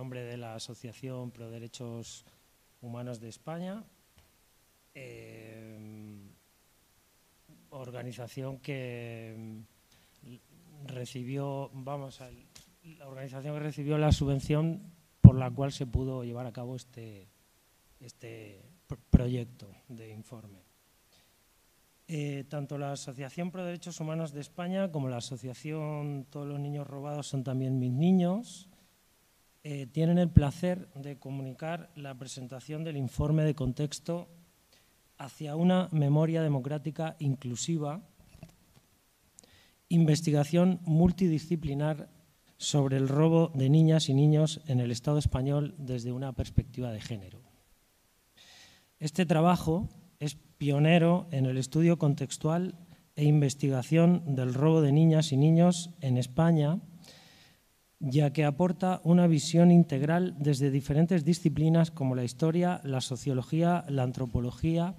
nombre de la Asociación Pro Derechos Humanos de España, eh, organización que mm, recibió, vamos, la organización que recibió la subvención por la cual se pudo llevar a cabo este, este proyecto de informe. Eh, tanto la Asociación Pro Derechos Humanos de España como la Asociación Todos los Niños Robados son también mis niños eh, tienen el placer de comunicar la presentación del informe de contexto hacia una memoria democrática inclusiva, investigación multidisciplinar sobre el robo de niñas y niños en el Estado español desde una perspectiva de género. Este trabajo es pionero en el estudio contextual e investigación del robo de niñas y niños en España ya que aporta una visión integral desde diferentes disciplinas como la historia, la sociología, la antropología,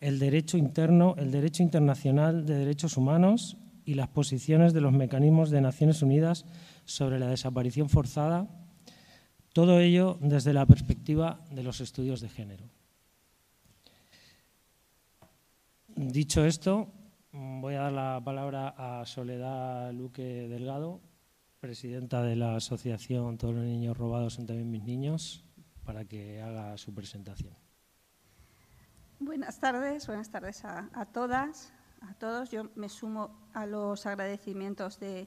el derecho interno, el derecho internacional de derechos humanos y las posiciones de los mecanismos de Naciones Unidas sobre la desaparición forzada, todo ello desde la perspectiva de los estudios de género. Dicho esto, voy a dar la palabra a Soledad Luque Delgado, presidenta de la asociación Todos los niños robados son también mis niños, para que haga su presentación. Buenas tardes, buenas tardes a, todas, a todos. Yo me sumo a los agradecimientos de,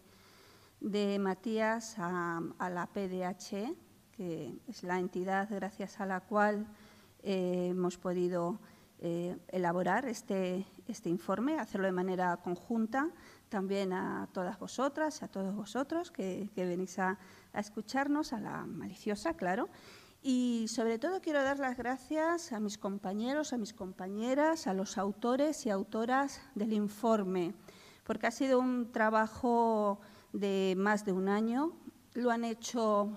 Matías a, la PDH, que es la entidad gracias a la cual eh, hemos podido eh, elaborar este, este informe, hacerlo de manera conjunta también a todas vosotras, a todos vosotros que, venís a, escucharnos, a la maliciosa, claro. Y sobre todo quiero dar las gracias a mis compañeros, a mis compañeras, a los autores y autoras del informe, porque ha sido un trabajo de más de un año. Lo han hecho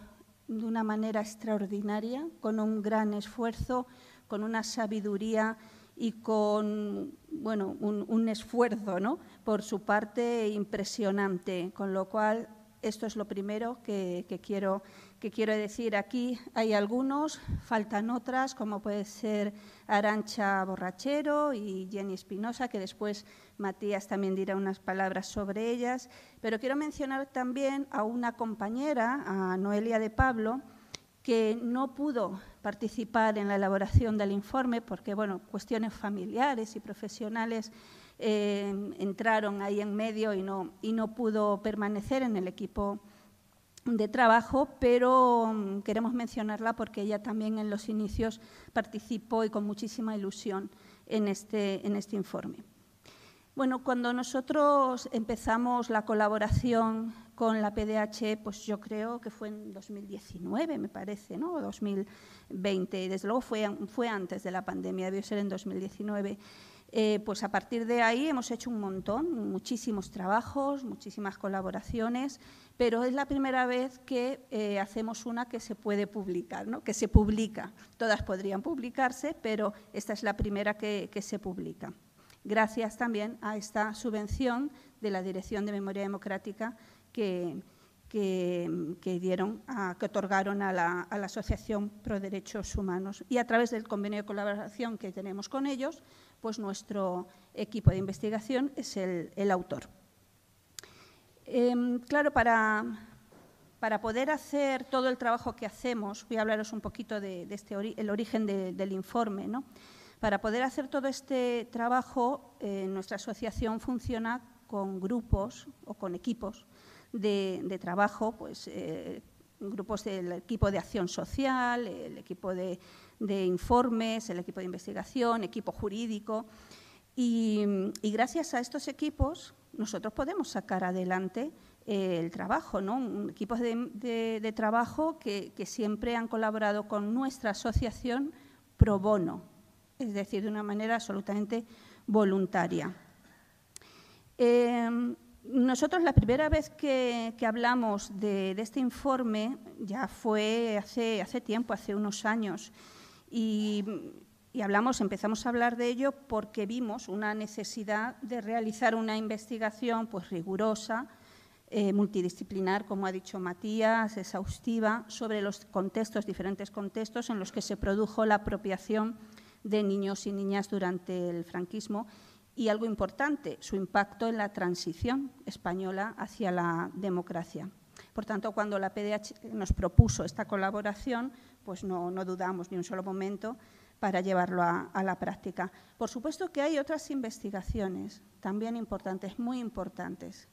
de una manera extraordinaria, con un gran esfuerzo, con una sabiduría y con bueno, un, esfuerzo ¿no? por su parte impresionante, con lo cual esto es lo primero que, quiero, que quiero decir. Aquí hay algunos, faltan otras, como puede ser Arancha Borrachero y Jenny Espinosa, que después Matías también dirá unas palabras sobre ellas. Pero quiero mencionar también a una compañera, a Noelia de Pablo, que no pudo participar en la elaboración del informe porque, bueno, cuestiones familiares y profesionales eh, entraron ahí en medio y no, y no pudo permanecer en el equipo de trabajo, pero mm, queremos mencionarla porque ella también en los inicios participó y con muchísima ilusión en este, en este informe. Bueno, cuando nosotros empezamos la colaboración con la PDH, pues yo creo que fue en 2019, me parece, ¿no? O 2020, desde luego fue, antes de la pandemia, debió ser en 2019. Eh, pues a partir de ahí hemos hecho un montón, muchísimos trabajos, muchísimas colaboraciones, pero es la primera vez que eh, hacemos una que se puede publicar, ¿no? que se publica. Todas podrían publicarse, pero esta es la primera que se publica gracias también a esta subvención de la Dirección de Memoria Democrática que, dieron, que otorgaron a la, Asociación Pro Derechos Humanos. Y a través del convenio de colaboración que tenemos con ellos, pues nuestro equipo de investigación es el, autor. Em, claro, para, para poder hacer todo el trabajo que hacemos, voy a hablaros un poquito de, este el origen del informe, ¿no? Para poder hacer todo este trabajo, eh, nuestra asociación funciona con grupos o con equipos de, trabajo, pues, eh, grupos del equipo de acción social, el equipo de, informes, el equipo de investigación, equipo jurídico. Y, gracias a estos equipos nosotros podemos sacar adelante eh, el trabajo, ¿no? equipos de, trabajo que, siempre han colaborado con nuestra asociación pro bono, es decir, de una manera absolutamente voluntaria. Em, nosotros la primera vez que, hablamos de, este informe ya fue hace, hace tiempo, hace unos años, y, hablamos, empezamos a hablar de ello porque vimos una necesidad de realizar una investigación pues, rigurosa, eh, multidisciplinar, como ha dicho Matías, exhaustiva, sobre los contextos, diferentes contextos en los que se produjo la apropiación de niños y niñas durante el franquismo y algo importante, su impacto en la transición española hacia la democracia. Por tanto, cuando la PDH nos propuso esta colaboración, pues no, dudamos ni un solo momento para llevarlo a, la práctica. Por supuesto que hay otras investigaciones también importantes, muy importantes,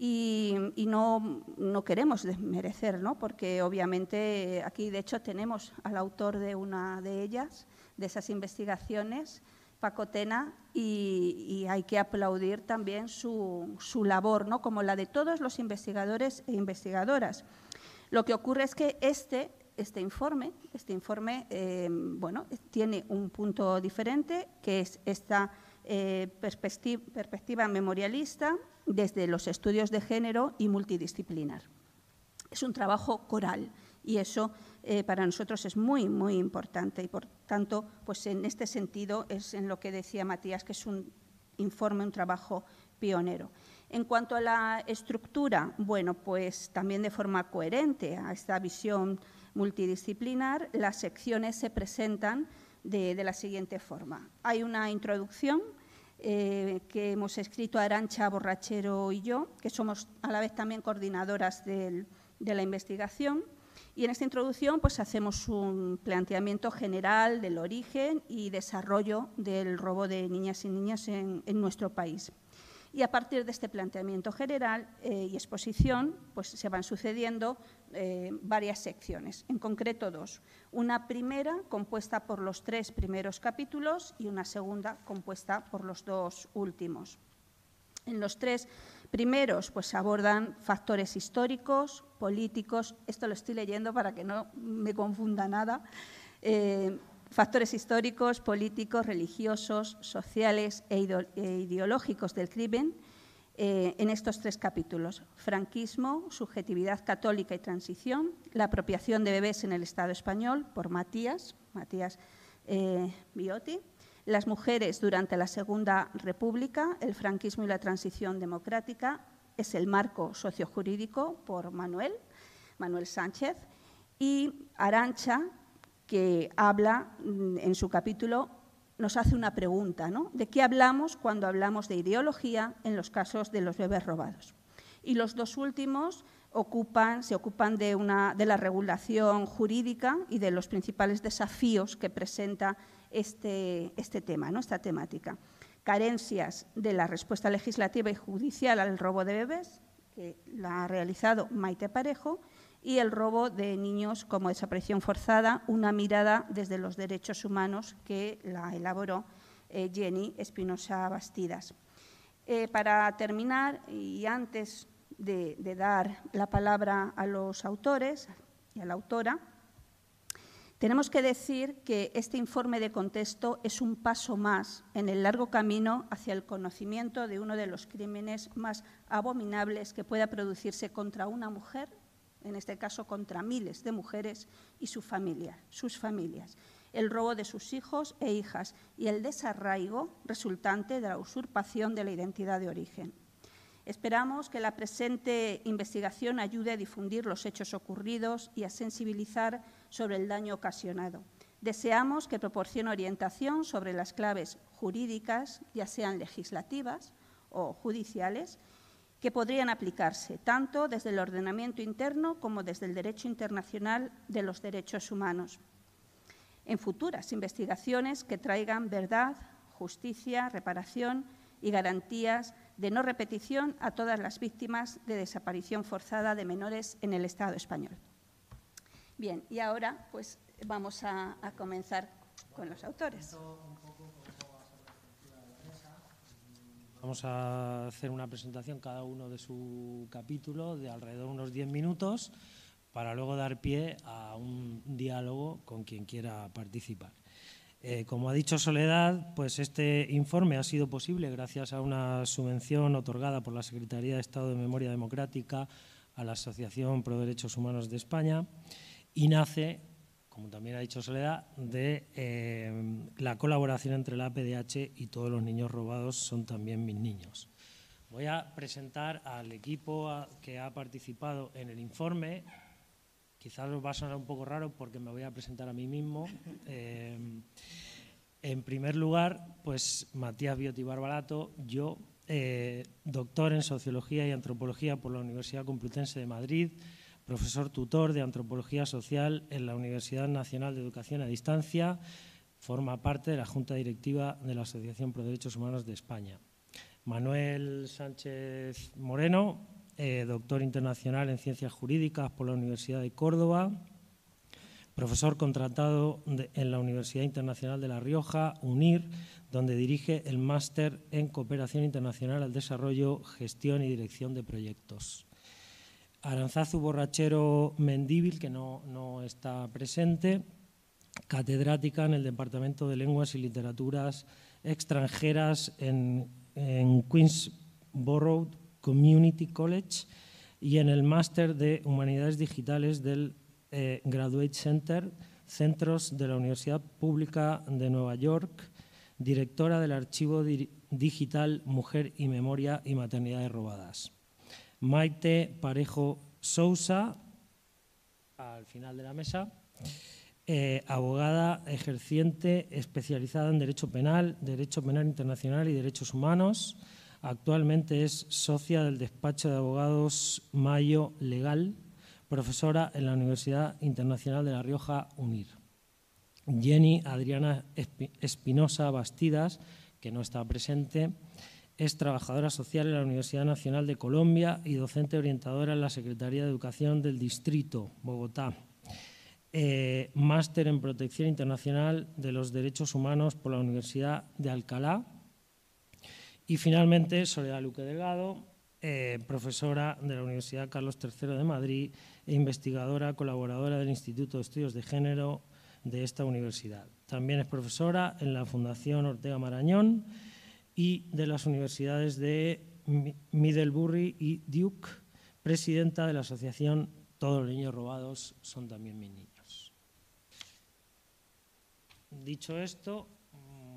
y, no, no, queremos desmerecer, ¿no? porque obviamente aquí de hecho tenemos al autor de una de ellas, de esas investigaciones, Pacotena, y, hay que aplaudir también su, su, labor, ¿no? como la de todos los investigadores e investigadoras. Lo que ocurre es que este, este informe, este informe eh, bueno, tiene un punto diferente, que es esta eh, perspectiva memorialista desde los estudios de género y multidisciplinar. Es un trabajo coral y eso eh, para nosotros es muy, muy importante y por tanto, pues en este sentido es en lo que decía Matías, que es un informe, un trabajo pionero. En cuanto a la estructura, bueno, pues también de forma coherente a esta visión multidisciplinar, las secciones se presentan de, la siguiente forma. Hay una introducción eh, que hemos escrito Arancha Borrachero y yo, que somos a la vez también coordinadoras de la investigación. Y en esta introducción pues, hacemos un planteamiento general del origen y desarrollo del robo de niñas y niñas en, nuestro país. Y a partir de este planteamiento general eh, y exposición, pues se van sucediendo eh, varias secciones, en concreto dos. Una primera compuesta por los tres primeros capítulos y una segunda compuesta por los dos últimos. En los tres primeros pues abordan factores históricos, políticos, esto lo estoy leyendo para que no me confunda nada, eh, factores históricos, políticos, religiosos, sociales e, e ideológicos del crimen eh, en estos tres capítulos. Franquismo, subjetividad católica y transición, la apropiación de bebés en el Estado español por Matías, Matías eh, Biotti, las mujeres durante la Segunda República, el franquismo y la transición democrática, es el marco sociojurídico por Manuel, Manuel Sánchez, y Arancha, que habla mm, en su capítulo, nos hace una pregunta, ¿no? ¿De qué hablamos cuando hablamos de ideología en los casos de los bebés robados? Y los dos últimos ocupan, se ocupan de, una, de la regulación jurídica y de los principales desafíos que presenta este, este tema, ¿no? esta temática. Carencias de la respuesta legislativa y judicial al robo de bebés, que la ha realizado Maite Parejo, y el robo de niños como desaparición forzada, una mirada desde los derechos humanos que la elaboró eh, Jenny Espinosa Bastidas. Eh, para terminar, y antes de, de dar la palabra a los autores y a la autora, tenemos que decir que este informe de contexto es un paso más en el largo camino hacia el conocimiento de uno de los crímenes más abominables que pueda producirse contra una mujer, en este caso contra miles de mujeres y su familia, sus familias, el robo de sus hijos e hijas y el desarraigo resultante de la usurpación de la identidad de origen. Esperamos que la presente investigación ayude a difundir los hechos ocurridos y a sensibilizar sobre el daño ocasionado. Deseamos que proporcione orientación sobre las claves jurídicas, ya sean legislativas o judiciales, que podrían aplicarse tanto desde el ordenamiento interno como desde el derecho internacional de los derechos humanos, en futuras investigaciones que traigan verdad, justicia, reparación y garantías de no repetición a todas las víctimas de desaparición forzada de menores en el Estado español. Bien, y ahora pues vamos a, comenzar con los autores. Vamos a hacer una presentación cada uno de su capítulo de alrededor de unos 10 minutos para luego dar pie a un diálogo con quien quiera participar. Eh, como ha dicho Soledad, pues este informe ha sido posible gracias a una subvención otorgada por la Secretaría de Estado de Memoria Democrática a la Asociación Pro Derechos Humanos de España y nace, como también ha dicho Soledad, de eh, la colaboración entre la APDH y todos los niños robados son también mis niños. Voy a presentar al equipo que ha participado en el informe. Quizás os va a sonar un poco raro porque me voy a presentar a mí mismo. Eh, en primer lugar, pues Matías Bioti Barbarato, yo, eh, doctor en Sociología y Antropología por la Universidad Complutense de Madrid, profesor tutor de Antropología Social en la Universidad Nacional de Educación a Distancia, forma parte de la Junta Directiva de la Asociación Pro Derechos Humanos de España. Manuel Sánchez Moreno, eh, doctor internacional en Ciencias Jurídicas por la Universidad de Córdoba, profesor contratado en la Universidad Internacional de La Rioja, UNIR, donde dirige el máster en Cooperación Internacional al Desarrollo, Gestión y Dirección de Proyectos. Aranzazu Borrachero Mendíbil, que no, no está presente, catedrática en el Departamento de Lenguas y Literaturas extranjeras en en Queensborough Community College y en el máster de Humanidades Digitales del eh, Graduate Center, Centros de la Universidad Pública de Nueva York, directora del Archivo Digital Mujer y Memoria y Maternidades Robadas. Maite Parejo Sousa, al final de la mesa, eh, abogada ejerciente especializada en Derecho Penal, Derecho Penal Internacional y Derechos Humanos. Actualmente es socia del despacho de abogados Mayo Legal, profesora en la Universidad Internacional de La Rioja, UNIR. Jenny Adriana Espinosa Bastidas, que no está presente, es trabajadora social en la Universidad Nacional de Colombia y docente orientadora en la Secretaría de Educación del Distrito, Bogotá. Eh, máster en Protección Internacional de los Derechos Humanos por la Universidad de Alcalá. Y finalmente, Soledad Luque Delgado, eh, profesora de la Universidad Carlos III de Madrid e investigadora colaboradora del Instituto de Estudios de Género de esta universidad. También es profesora en la Fundación Ortega Marañón y de las universidades de Middlebury y Duke, presidenta de la asociación Todos los niños robados son también mis niños. Dicho esto,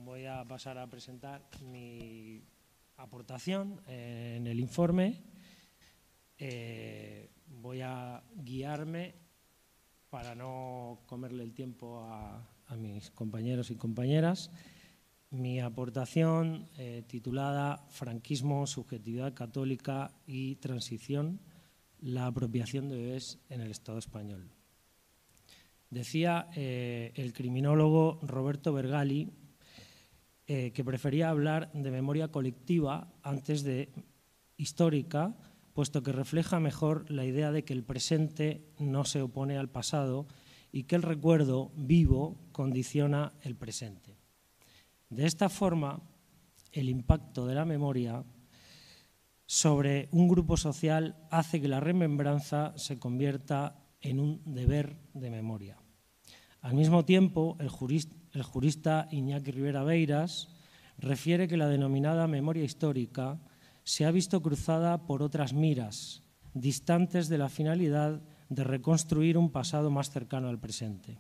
voy a pasar a presentar mi aportación en el informe. Eh, voy a guiarme para no comerle el tiempo a, mis compañeros y compañeras. Mi aportación eh, titulada Franquismo, Subjetividad Católica y Transición, la apropiación de bebés en el Estado español. Decía eh, el criminólogo Roberto Bergali eh, que prefería hablar de memoria colectiva antes de histórica, puesto que refleja mejor la idea de que el presente no se opone al pasado y que el recuerdo vivo condiciona el presente. De esta forma, el impacto de la memoria sobre un grupo social hace que la remembranza se convierta en un deber de memoria. Al mismo tiempo, el jurista, Iñaki Rivera Beiras refiere que la denominada memoria histórica se ha visto cruzada por otras miras, distantes de la finalidad de reconstruir un pasado más cercano al presente,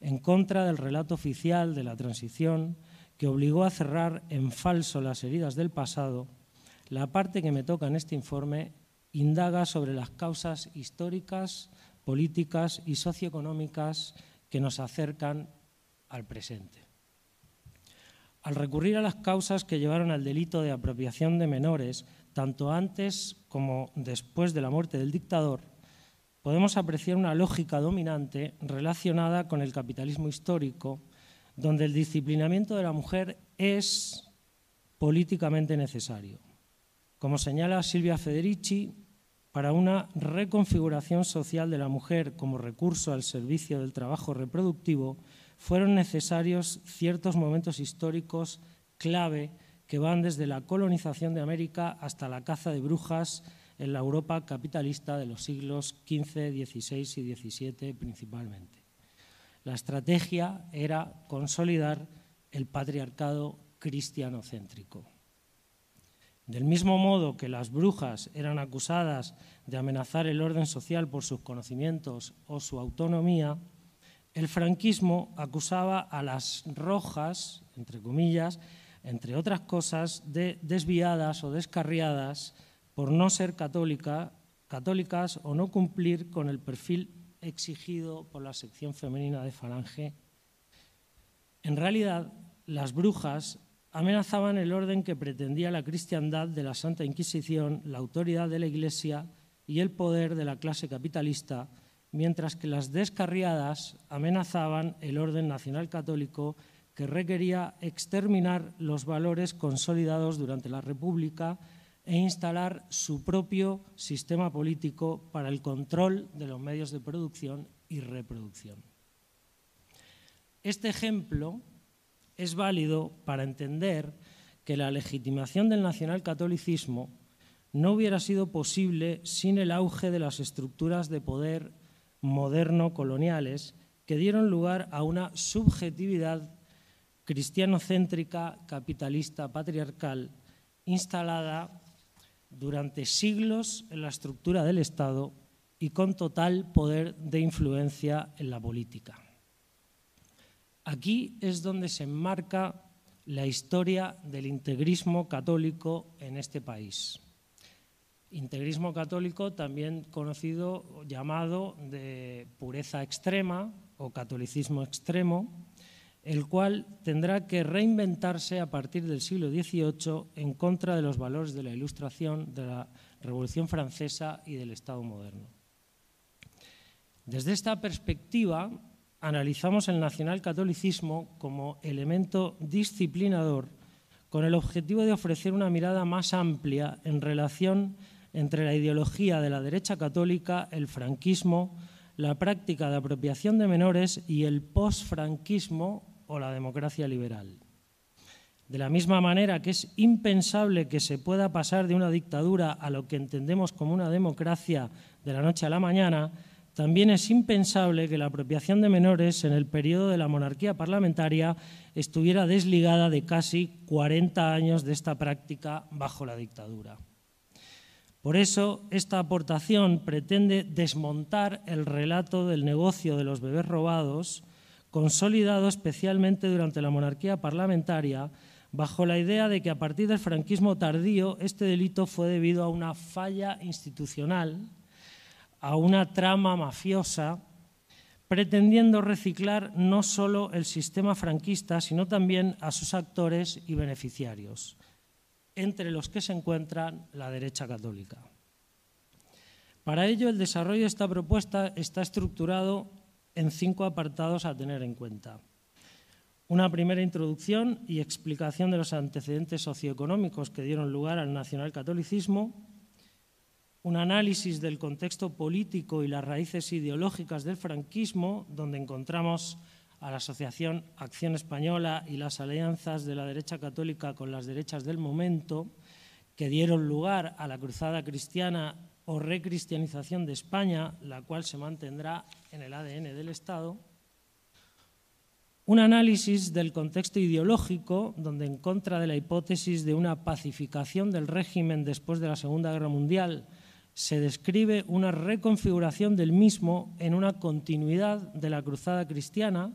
en contra del relato oficial de la transición que obligó a cerrar en falso las heridas del pasado, la parte que me toca en este informe indaga sobre las causas históricas, políticas y socioeconómicas que nos acercan al presente. Al recurrir a las causas que llevaron al delito de apropiación de menores, tanto antes como después de la muerte del dictador, podemos apreciar una lógica dominante relacionada con el capitalismo histórico, donde el disciplinamiento de la mujer es políticamente necesario. Como señala Silvia Federici, para una reconfiguración social de la mujer como recurso al servicio del trabajo reproductivo, fueron necesarios ciertos momentos históricos clave que van desde la colonización de América hasta la caza de brujas en la Europa capitalista de los siglos XV, XVI y XVII principalmente. La estrategia era consolidar el patriarcado cristianocéntrico. Del mismo modo que las brujas eran acusadas de amenazar el orden social por sus conocimientos o su autonomía, el franquismo acusaba a las rojas, entre comillas, entre otras cosas, de desviadas o descarriadas por no ser católica, católicas o no cumplir con el perfil exigido por la sección femenina de Falange. En realidad, las brujas amenazaban el orden que pretendía la cristiandad de la Santa Inquisición, la autoridad de la Iglesia y el poder de la clase capitalista, mientras que las descarriadas amenazaban el orden nacional católico que requería exterminar los valores consolidados durante la República e instalar su propio sistema político para el control de los medios de producción y reproducción. Este ejemplo es válido para entender que la legitimación del nacionalcatolicismo no hubiera sido posible sin el auge de las estructuras de poder moderno coloniales que dieron lugar a una subjetividad cristianocéntrica, capitalista, patriarcal, instalada durante siglos en la estructura del Estado y con total poder de influencia en la política. Aquí es donde se enmarca la historia del integrismo católico en este país. Integrismo católico también conocido, llamado de pureza extrema o catolicismo extremo, el cual tendrá que reinventarse a partir del siglo XVIII en contra de los valores de la Ilustración, de la Revolución Francesa y del Estado moderno. Desde esta perspectiva, analizamos el nacionalcatolicismo como elemento disciplinador con el objetivo de ofrecer una mirada más amplia en relación entre la ideología de la derecha católica, el franquismo, la práctica de apropiación de menores y el posfranquismo o la democracia liberal. De la misma manera que es impensable que se pueda pasar de una dictadura a lo que entendemos como una democracia de la noche a la mañana, también es impensable que la apropiación de menores en el periodo de la monarquía parlamentaria estuviera desligada de casi 40 años de esta práctica bajo la dictadura. Por eso, esta aportación pretende desmontar el relato del negocio de los bebés robados, consolidado especialmente durante la monarquía parlamentaria, bajo la idea de que a partir del franquismo tardío este delito fue debido a una falla institucional a una trama mafiosa pretendiendo reciclar no solo el sistema franquista, sino también a sus actores y beneficiarios, entre los que se encuentran la derecha católica. Para ello, el desarrollo de esta propuesta está estructurado en cinco apartados a tener en cuenta. Una primera introducción y explicación de los antecedentes socioeconómicos que dieron lugar al nacionalcatolicismo, un análisis del contexto político y las raíces ideológicas del franquismo, donde encontramos a la Asociación Acción Española y las alianzas de la derecha católica con las derechas del momento, que dieron lugar a la cruzada cristiana o recristianización de España, la cual se mantendrá en el ADN del Estado. Un análisis del contexto ideológico, donde en contra de la hipótesis de una pacificación del régimen después de la Segunda Guerra Mundial, se describe una reconfiguración del mismo en una continuidad de la cruzada cristiana,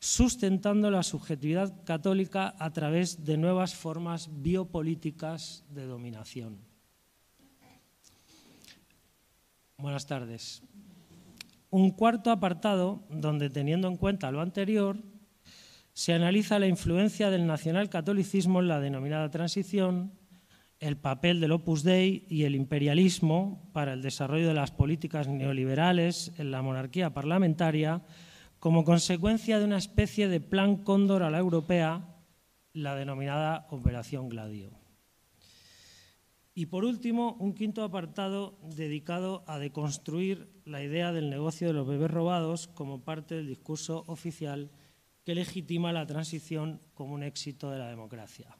sustentando la subjetividad católica a través de nuevas formas biopolíticas de dominación. Buenas tardes. Un cuarto apartado donde, teniendo en cuenta lo anterior, se analiza la influencia del nacionalcatolicismo en la denominada transición, el papel del Opus Dei y el imperialismo para el desarrollo de las políticas neoliberales en la monarquía parlamentaria como consecuencia de una especie de plan cóndor a la europea, la denominada Operación Gladio. Y por último, un quinto apartado dedicado a deconstruir la idea del negocio de los bebés robados como parte del discurso oficial que legitima la transición como un éxito de la democracia.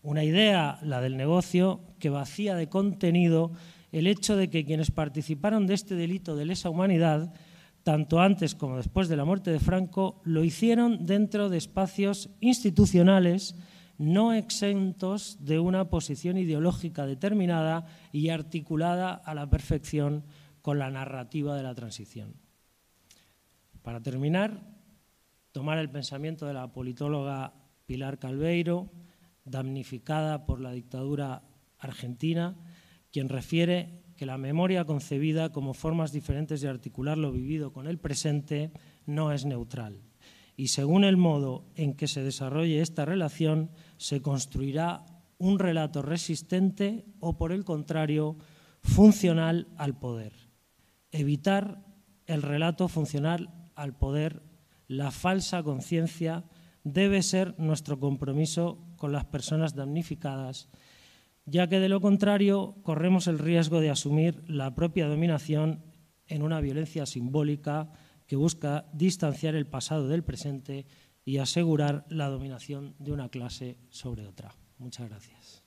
Una idea, la del negocio, que vacía de contenido el hecho de que quienes participaron de este delito de lesa humanidad, tanto antes como después de la muerte de Franco, lo hicieron dentro de espacios institucionales no exentos de una posición ideológica determinada y articulada a la perfección con la narrativa de la transición. Para terminar, tomar el pensamiento de la politóloga Pilar Calveiro, damnificada por la dictadura argentina, quien refiere que la memoria concebida como formas diferentes de articular lo vivido con el presente no es neutral. Y según el modo en que se desarrolle esta relación, se construirá un relato resistente o, por el contrario, funcional al poder. Evitar el relato funcional al poder, la falsa conciencia, debe ser nuestro compromiso con las personas damnificadas ya que de lo contrario corremos el riesgo de asumir la propia dominación en una violencia simbólica que busca distanciar el pasado del presente y asegurar la dominación de una clase sobre otra. Muchas gracias.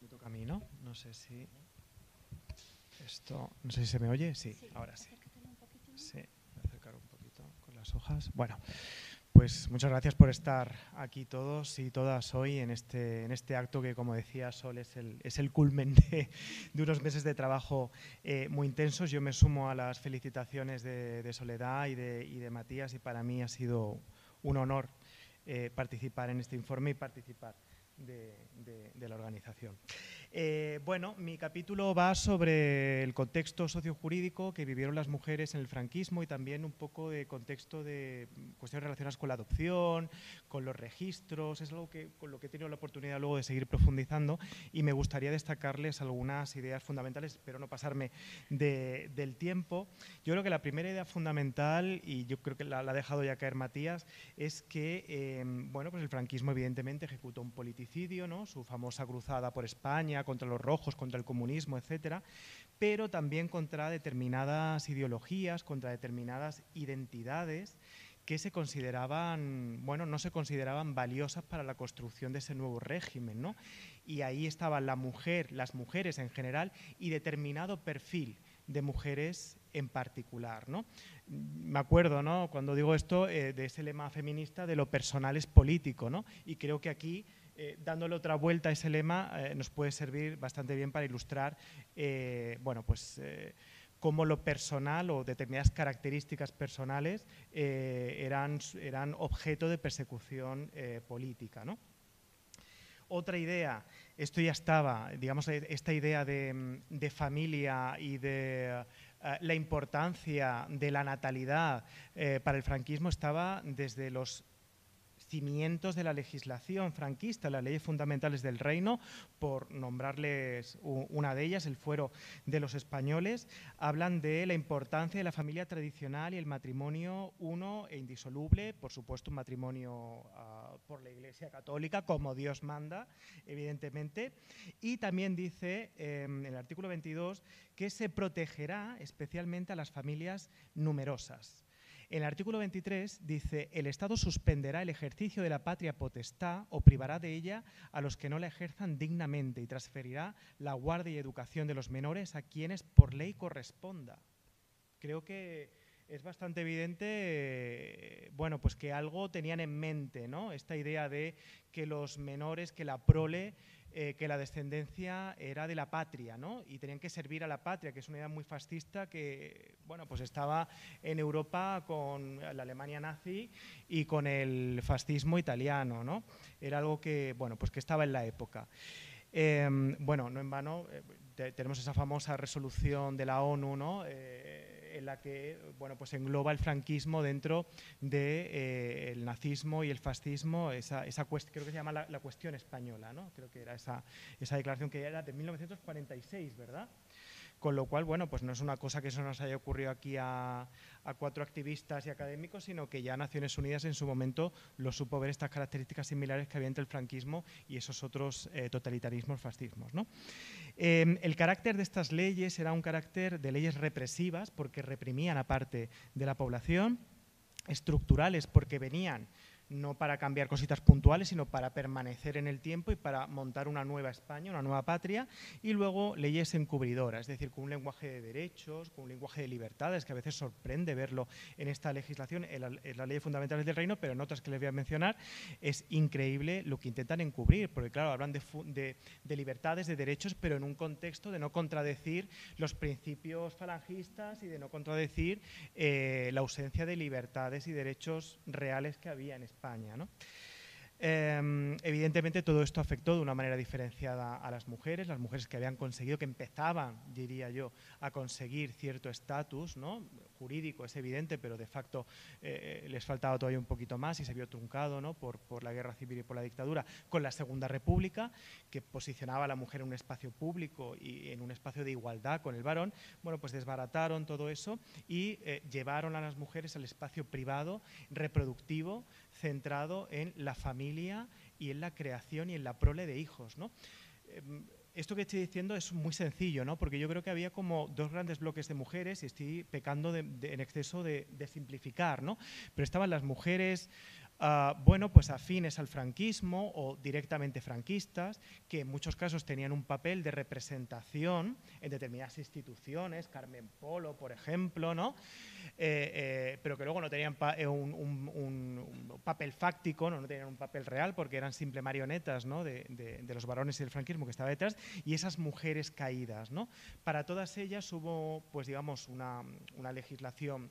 Me toca a mí, ¿no? No sé si esto, no sé si se me oye. Sí, ahora sí. Sí, voy a acercar un poquito con las hojas. Bueno, pues muchas gracias por estar aquí todos y todas hoy en este, en este acto que, como decía Sol, es el, es el culmen de, unos meses de trabajo eh, muy intensos. Yo me sumo a las felicitaciones de, Soledad y de, y de, Matías y para mí ha sido un honor eh, participar en este informe y participar de la organización. Eh, bueno, mi capítulo va sobre el contexto sociojurídico que vivieron las mujeres en el franquismo y también un poco de contexto de cuestiones relacionadas con la adopción, con los registros, es algo que, con lo que he tenido la oportunidad luego de seguir profundizando y me gustaría destacarles algunas ideas fundamentales, espero no pasarme del tiempo. Yo creo que la primera idea fundamental, y yo creo que la, ha dejado ya caer Matías, es que eh, bueno, pues el franquismo evidentemente ejecutó un politicidio, ¿no? su famosa cruzada por España, contra los rojos, contra el comunismo, etcétera, pero también contra determinadas ideologías, contra determinadas identidades que se consideraban, bueno, no se consideraban valiosas para la construcción de ese nuevo régimen, ¿no? Y ahí estaba la mujer, las mujeres en general y determinado perfil de mujeres en particular, ¿no? Me acuerdo, ¿no? Cuando digo esto, eh, de ese lema feminista de lo personal es político, ¿no? Y creo que aquí eh, dándole otra vuelta a ese lema, eh, nos puede servir bastante bien para ilustrar, eh, bueno, pues cómo lo personal o determinadas características personales eran, objeto de persecución política. Otra idea, esto ya estaba, digamos, esta idea de, de familia y de la importancia de la natalidad para el franquismo estaba desde los de la legislación franquista, las leyes fundamentales del reino, por nombrarles una de ellas, el fuero de los españoles, hablan de la importancia de la familia tradicional y el matrimonio uno e indisoluble, por supuesto un matrimonio ah, por la Iglesia Católica, como Dios manda, evidentemente, y también dice em, en el artículo 22 que se protegerá especialmente a las familias numerosas. El artículo 23 dice, el Estado suspenderá el ejercicio de la patria potestad o privará de ella a los que no la ejerzan dignamente y transferirá la guardia y educación de los menores a quienes por ley corresponda. Creo que es bastante evidente, eh, bueno, pues que algo tenían en mente, ¿no? Esta idea de que los menores, que la prole eh, que la descendencia era de la patria, ¿no? Y tenían que servir a la patria, que es una idea muy fascista que, bueno, pues estaba en Europa con la Alemania nazi y con el fascismo italiano, ¿no? Era algo que, bueno, pues que estaba en la época. Em, bueno, no en vano, eh, tenemos esa famosa resolución de la ONU, ¿no? Eh, en la que bueno, pues engloba el franquismo dentro del de, eh, nazismo y el fascismo, esa, esa creo que se llama la, cuestión española, ¿no? creo que era esa, esa declaración que era de 1946, ¿verdad? Con lo cual, bueno, pues no es una cosa que eso nos haya ocurrido aquí a, cuatro activistas y académicos, sino que ya Naciones Unidas en su momento lo supo ver estas características similares que había entre el franquismo y esos otros eh, totalitarismos, fascismos. ¿no? Em, el carácter de estas leyes era un carácter de leyes represivas, porque reprimían a parte de la población, estructurales, porque venían no para cambiar cositas puntuales, sino para permanecer en el tiempo y para montar una nueva España, una nueva patria, y luego leyes encubridoras, es decir, con un lenguaje de derechos, con un lenguaje de libertades, que a veces sorprende verlo en esta legislación, en, las leyes del reino, pero en otras que les voy a mencionar, es increíble lo que intentan encubrir, porque claro, hablan de, libertades, de derechos, pero en un contexto de no contradecir los principios falangistas y de no contradecir eh, la ausencia de libertades y derechos reales que había en España. Em, evidentemente todo esto afectó de una manera diferenciada a las mujeres, las mujeres que habían conseguido, que empezaban, diría yo, a conseguir cierto estatus, ¿no? jurídico es evidente, pero de facto eh, les faltaba todavía un poquito más y se vio truncado ¿no? por, por, la guerra civil y por la dictadura, con la Segunda República, que posicionaba a la mujer en un espacio público y en un espacio de igualdad con el varón, bueno, pues desbarataron todo eso y eh, llevaron a las mujeres al espacio privado, reproductivo, centrado en la familia y en la creación y en la prole de hijos. ¿no? Em, esto que estoy diciendo es muy sencillo, ¿no? porque yo creo que había como dos grandes bloques de mujeres y estoy pecando en exceso de, de, simplificar, ¿no? pero estaban las mujeres Ah, bueno, pues afines al franquismo o directamente franquistas, que en muchos casos tenían un papel de representación en determinadas instituciones, Carmen Polo, por ejemplo, ¿no? Eh, eh, pero que luego no tenían eh, un, papel fáctico, ¿no? tenían un papel real porque eran simple marionetas ¿no? de, los varones y del franquismo que estaba detrás, y esas mujeres caídas. ¿no? Para todas ellas hubo, pues digamos, una, una legislación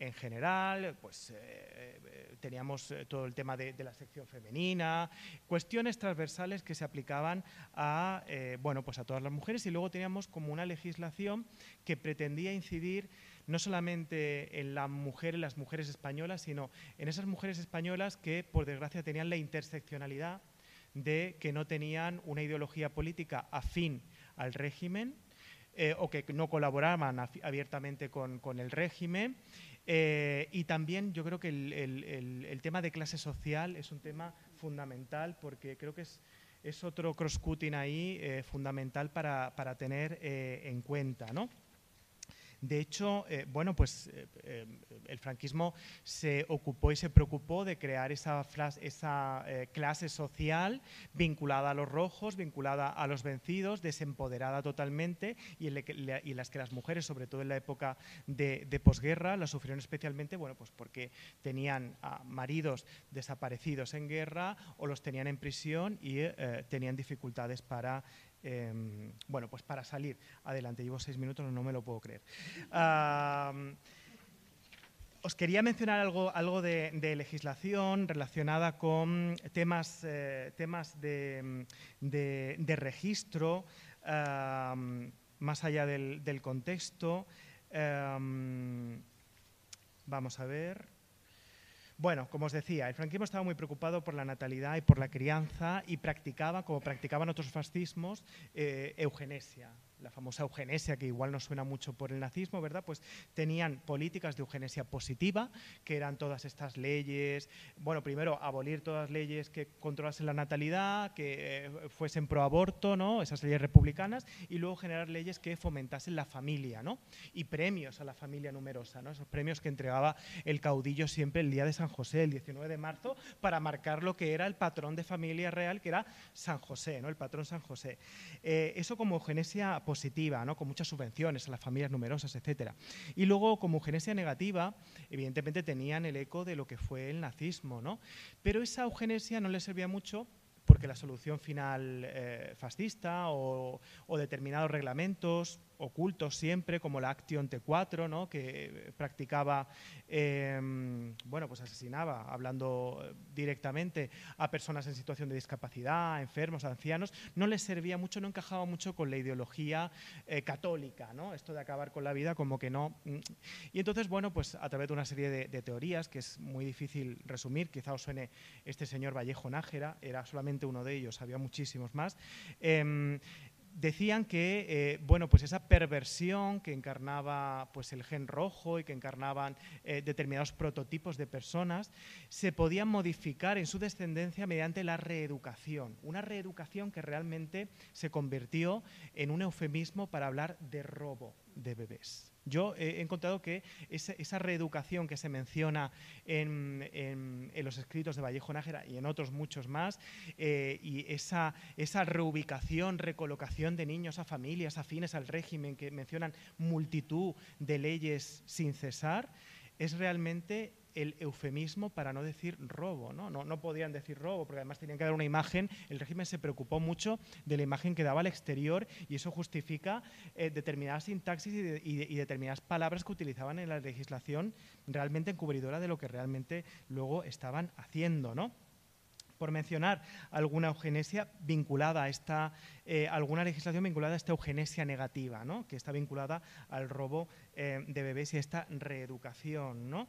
en general, pues eh, eh, teníamos eh, todo el tema de, la sección femenina, cuestiones transversales que se aplicaban a, bueno, pues a todas las mujeres. Y luego teníamos como una legislación que pretendía incidir no solamente en la mujer, en las mujeres españolas, sino en esas mujeres españolas que, por desgracia, tenían la interseccionalidad de que no tenían una ideología política afín al régimen o que no colaboraban abiertamente con, con el régimen eh, y también yo creo que el, tema de clase social es un tema fundamental porque creo que es, es otro cross-cutting ahí eh, fundamental para, para tener eh, en cuenta. ¿no? De hecho, eh, bueno, pues eh, eh, el franquismo se ocupó y se preocupó de crear esa, esa clase social vinculada a los rojos, vinculada a los vencidos, desempoderada totalmente y en, las que las mujeres, sobre todo en la época de, posguerra, la sufrieron especialmente, bueno, pues porque tenían maridos desaparecidos en guerra o los tenían en prisión y tenían dificultades para Em, bueno, pues para salir adelante. Llevo seis minutos, no me lo puedo creer. os quería mencionar algo, algo de, legislación relacionada con temas, eh, temas de, registro, más allá del, del contexto. vamos a ver. Bueno, como os decía, el franquismo estaba muy preocupado por la natalidad y por la crianza y practicaba, como practicaban otros fascismos, eh, eugenesia la famosa eugenesia, que igual no suena mucho por el nazismo, ¿verdad? Pues tenían políticas de eugenesia positiva, que eran todas estas leyes, bueno, primero abolir todas las leyes que controlasen la natalidad, que eh, fuesen pro aborto, ¿no? Esas leyes republicanas, y luego generar leyes que fomentasen la familia, ¿no? Y premios a la familia numerosa, ¿no? Esos premios que entregaba el caudillo siempre el día de San José, el 19 de marzo, para marcar lo que era el patrón de familia real, que era San José, ¿no? El patrón San José. Eh, eso como eugenesia positiva, ¿no? con muchas subvenciones a las familias numerosas, etc. Y luego, como eugenesia negativa, evidentemente tenían el eco de lo que fue el nazismo, ¿no? pero esa eugenesia no les servía mucho porque la solución final eh, fascista o, determinados reglamentos ocultos siempre, como la Action T4, ¿no? que practicaba, em, bueno, pues asesinaba, hablando directamente, a personas en situación de discapacidad, enfermos, ancianos, no les servía mucho, no encajaba mucho con la ideología eh, católica, ¿no? esto de acabar con la vida como que no. Mm. Y entonces, bueno, pues a través de una serie de, teorías, que es muy difícil resumir, quizá os suene este señor Vallejo Nájera, era solamente uno de ellos, había muchísimos más, em, decían que eh, bueno, pues esa perversión que encarnaba pues el gen rojo y que encarnaban eh, determinados prototipos de personas se podían modificar en su descendencia mediante la reeducación, una reeducación que realmente se convirtió en un eufemismo para hablar de robo de bebés. Yo he encontrado que esa, reeducación que se menciona en, los escritos de Vallejo Nájera y en otros muchos más, eh, y esa, esa reubicación, recolocación de niños a familias afines al régimen, que mencionan multitud de leyes sin cesar, es realmente el eufemismo para no decir robo. ¿no? No, podían decir robo, porque además tenían que dar una imagen. El régimen se preocupó mucho de la imagen que daba al exterior y eso justifica eh, determinadas sintaxis y, determinadas palabras que utilizaban en la legislación realmente encubridora de lo que realmente luego estaban haciendo. ¿no? por mencionar alguna eugenesia vinculada a esta, eh, alguna legislación vinculada a esta eugenesia negativa, ¿no? que está vinculada al robo eh, de bebés y a esta reeducación. ¿no?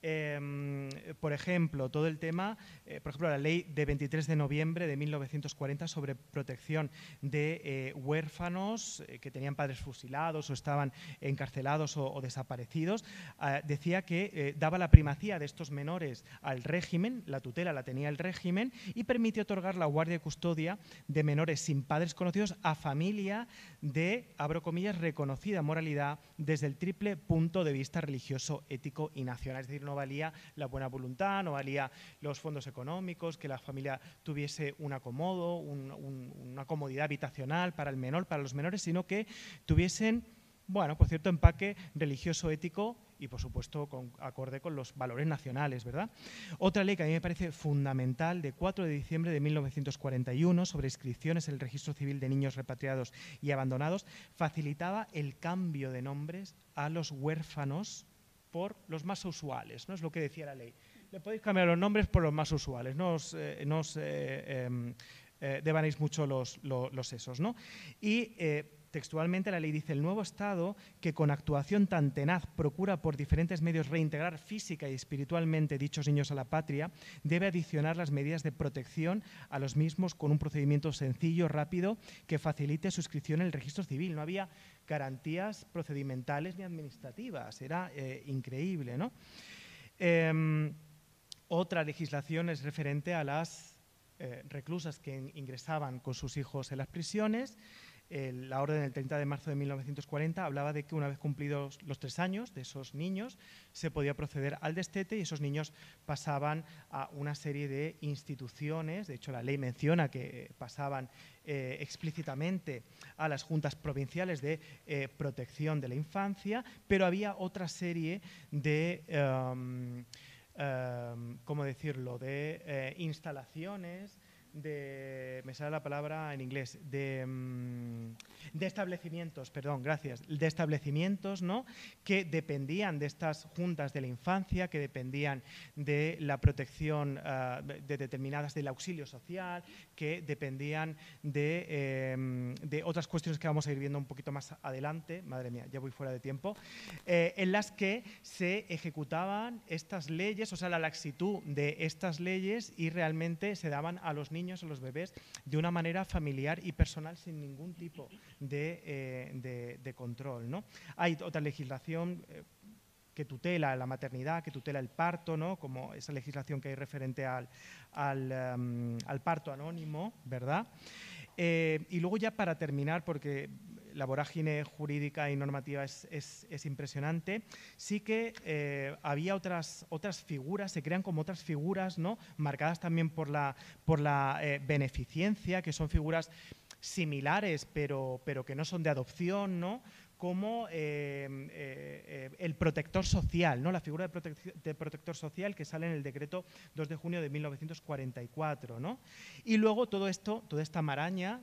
Em, por ejemplo, todo el tema, eh, por ejemplo, la ley de 23 de noviembre de 1940 sobre protección de eh, huérfanos eh, que tenían padres fusilados o estaban encarcelados o, desaparecidos, ah, decía que daba la primacía de estos menores al régimen, la tutela la tenía el régimen y permite otorgar la guardia y custodia de menores sin padres conocidos a familia de, abro comillas, reconocida moralidad desde el triple punto de vista religioso, ético y nacional. Es decir, no valía la buena voluntad, no valía los fondos económicos, que la familia tuviese un acomodo, una comodidad habitacional para el menor, para los menores, sino que tuviesen, bueno, por cierto empaque religioso, ético y por supuesto acorde con los valores nacionales, ¿verdad? Otra ley que a mí me parece fundamental, de 4 de diciembre de 1941, sobre inscripciones en el registro civil de niños repatriados y abandonados, facilitaba el cambio de nombres a los huérfanos por los más usuales, ¿no? es lo que decía la ley. Le podéis cambiar los nombres por los más usuales, no os, eh, eh, em, eh, devanéis mucho los, los, sesos. ¿no? Y textualmente la ley dice, el nuevo Estado, que con actuación tan tenaz procura por diferentes medios reintegrar física y espiritualmente dichos niños a la patria, debe adicionar las medidas de protección a los mismos con un procedimiento sencillo, rápido, que facilite su inscripción en el registro civil. No había garantías procedimentales ni administrativas, era eh, increíble. ¿no? Em, otra legislación es referente a las eh, reclusas que ingresaban con sus hijos en las prisiones la orden del 30 de marzo de 1940 hablaba de que una vez cumplidos los tres años de esos niños se podía proceder al destete y esos niños pasaban a una serie de instituciones. De hecho, la ley menciona que pasaban eh, explícitamente a las juntas provinciales de eh, protección de la infancia, pero había otra serie de... Em, em, ¿cómo decirlo?, de eh, instalaciones de, me sale la palabra en inglés, de, mm, de, establecimientos, perdón, gracias, de establecimientos ¿no? que dependían de estas juntas de la infancia, que dependían de la protección ah, de determinadas, del auxilio social, que dependían de, em, de, otras cuestiones que vamos a ir viendo un poquito más adelante, madre mía, ya voy fuera de tiempo, eh, en las que se ejecutaban estas leyes, o sea, la laxitud de estas leyes y realmente se daban a los niños a los bebés, de una manera familiar y personal sin ningún tipo de, eh, control. ¿no? Hay otra legislación eh, que tutela la maternidad, que tutela el parto, ¿no? como esa legislación que hay referente al, al, em, parto anónimo, ¿verdad? Eh, y luego ya para terminar, porque la vorágine jurídica y normativa es, impresionante, sí que eh, había otras, otras figuras, se crean como otras figuras, ¿no? marcadas también por la, por la eh, beneficencia, que son figuras similares pero, pero que no son de adopción, ¿no? Como eh, eh, eh, el protector social, ¿no? la figura de, protector social que sale en el decreto 2 de junio de 1944. ¿no? Y luego todo esto, toda esta maraña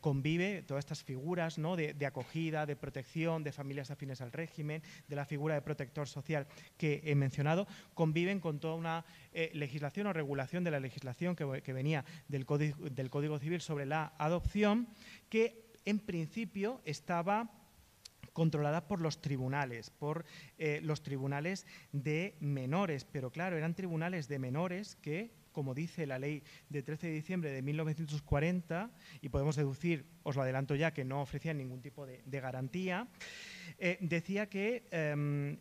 convive, todas estas figuras ¿no? de, acogida, de protección, de familias afines al régimen, de la figura de protector social que he mencionado, conviven con toda una legislación o regulación de la legislación que, venía del código Civil sobre la adopción, que en principio estaba controlada por los tribunales, por eh, los tribunales de menores. Pero claro, eran tribunales de menores que, como dice la ley de 13 de diciembre de 1940, y podemos deducir, os lo adelanto ya, que no ofrecían ningún tipo de, garantía, eh, decía que em,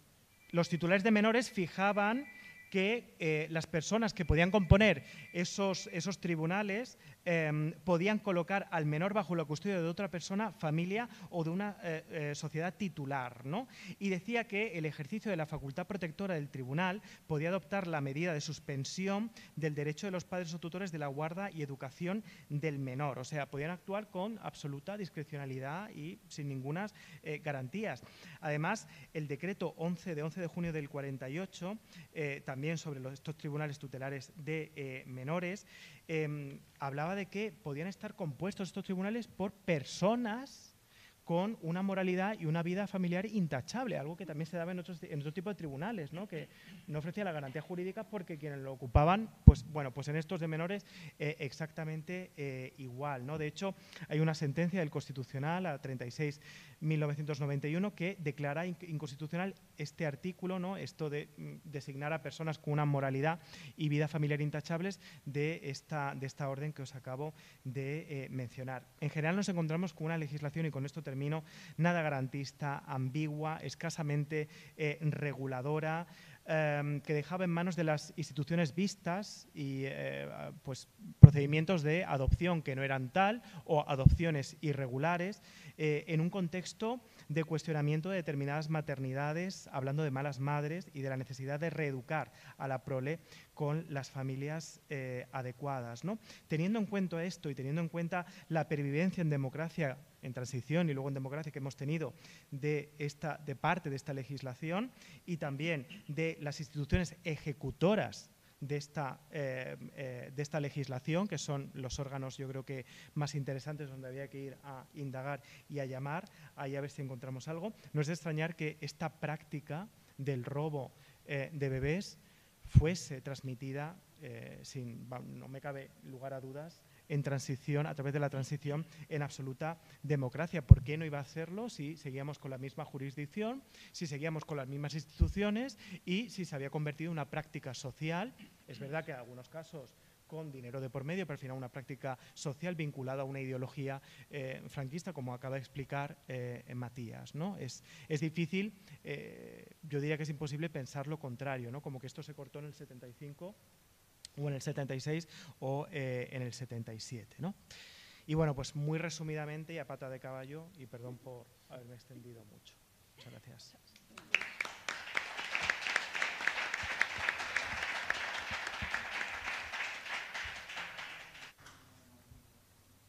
los titulares de menores fijaban que eh, las personas que podían componer esos, esos tribunales em, podían colocar al menor bajo la custodia de otra persona, familia o de una eh, eh, sociedad titular. ¿no? Y decía que el ejercicio de la facultad protectora del tribunal podía adoptar la medida de suspensión del derecho de los padres o tutores de la guarda y educación del menor. O sea, podían actuar con absoluta discrecionalidad y sin ninguna garantías. Además, el decreto 11 de 11 de junio del 48 también sobre estos tribunales tutelares de eh, menores, em, hablaba de que podían estar compuestos estos tribunales por personas con una moralidad y una vida familiar intachable, algo que también se daba en otros, en otro tipo de tribunales, ¿no? que no ofrecía la garantía jurídica porque quienes lo ocupaban, pues bueno, pues en estos de menores eh, exactamente eh, igual. ¿no? De hecho, hay una sentencia del Constitucional a 36.1991 que declara inconstitucional este artículo, ¿no? esto de mm, designar a personas con una moralidad y vida familiar intachables de esta, de esta orden que os acabo de eh, mencionar. En general nos encontramos con una legislación, y con esto termino, nada garantista, ambigua, escasamente eh, reguladora, em, que dejaba en manos de las instituciones vistas y eh, pues, procedimientos de adopción que no eran tal o adopciones irregulares eh, en un contexto de cuestionamiento de determinadas maternidades, hablando de malas madres y de la necesidad de reeducar a la prole con las familias eh, adecuadas. ¿no? Teniendo en cuenta esto y teniendo en cuenta la pervivencia en democracia, en transición y luego en democracia que hemos tenido de, esta, de parte de esta legislación y también de las instituciones ejecutoras de esta, eh, eh, de esta legislación, que son los órganos yo creo que más interesantes donde había que ir a indagar y a llamar, ahí a ver si encontramos algo. No es de extrañar que esta práctica del robo eh, de bebés fuese transmitida, sin, no me cabe lugar a dudas, en transición, a través de la transición, en absoluta democracia. ¿Por qué no iba a hacerlo si seguíamos con la misma jurisdicción, si seguíamos con las mismas instituciones y si se había convertido en una práctica social? Es verdad que en algunos casos con dinero de por medio, pero al final una práctica social vinculada a una ideología eh, franquista, como acaba de explicar eh, Matías. ¿no? Es, es difícil, eh, yo diría que es imposible pensar lo contrario, ¿no? como que esto se cortó en el 75 o en el 76 o eh, en el 77. ¿no? Y bueno, pues muy resumidamente y a pata de caballo, y perdón por haberme extendido mucho. Muchas gracias.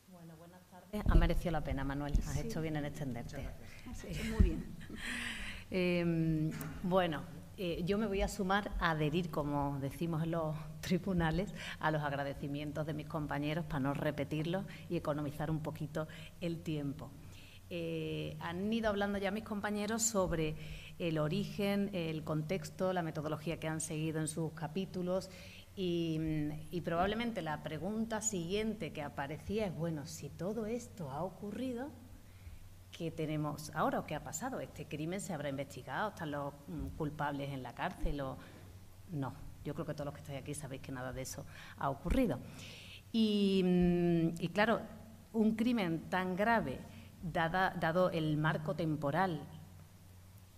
Bueno, buenas tardes. Ha merecido la pena, Manuel. Has hecho bien en extenderte. Has hecho muy bien. eh, bueno, eh, yo me voy a sumar a adherir, como decimos en los tribunales, a los agradecimientos de mis compañeros para no repetirlos y economizar un poquito el tiempo. Eh, han ido hablando ya mis compañeros sobre el origen, el contexto, la metodología que han seguido en sus capítulos y, probablemente la pregunta siguiente que aparecía es, bueno, si todo esto ha ocurrido, ¿qué tenemos ahora o qué ha pasado? ¿Este crimen se habrá investigado? ¿Están los mm, culpables en la cárcel? O... No, yo creo que todos los que estáis aquí sabéis que nada de eso ha ocurrido. Y, mm, claro, un crimen tan grave, dado el marco temporal,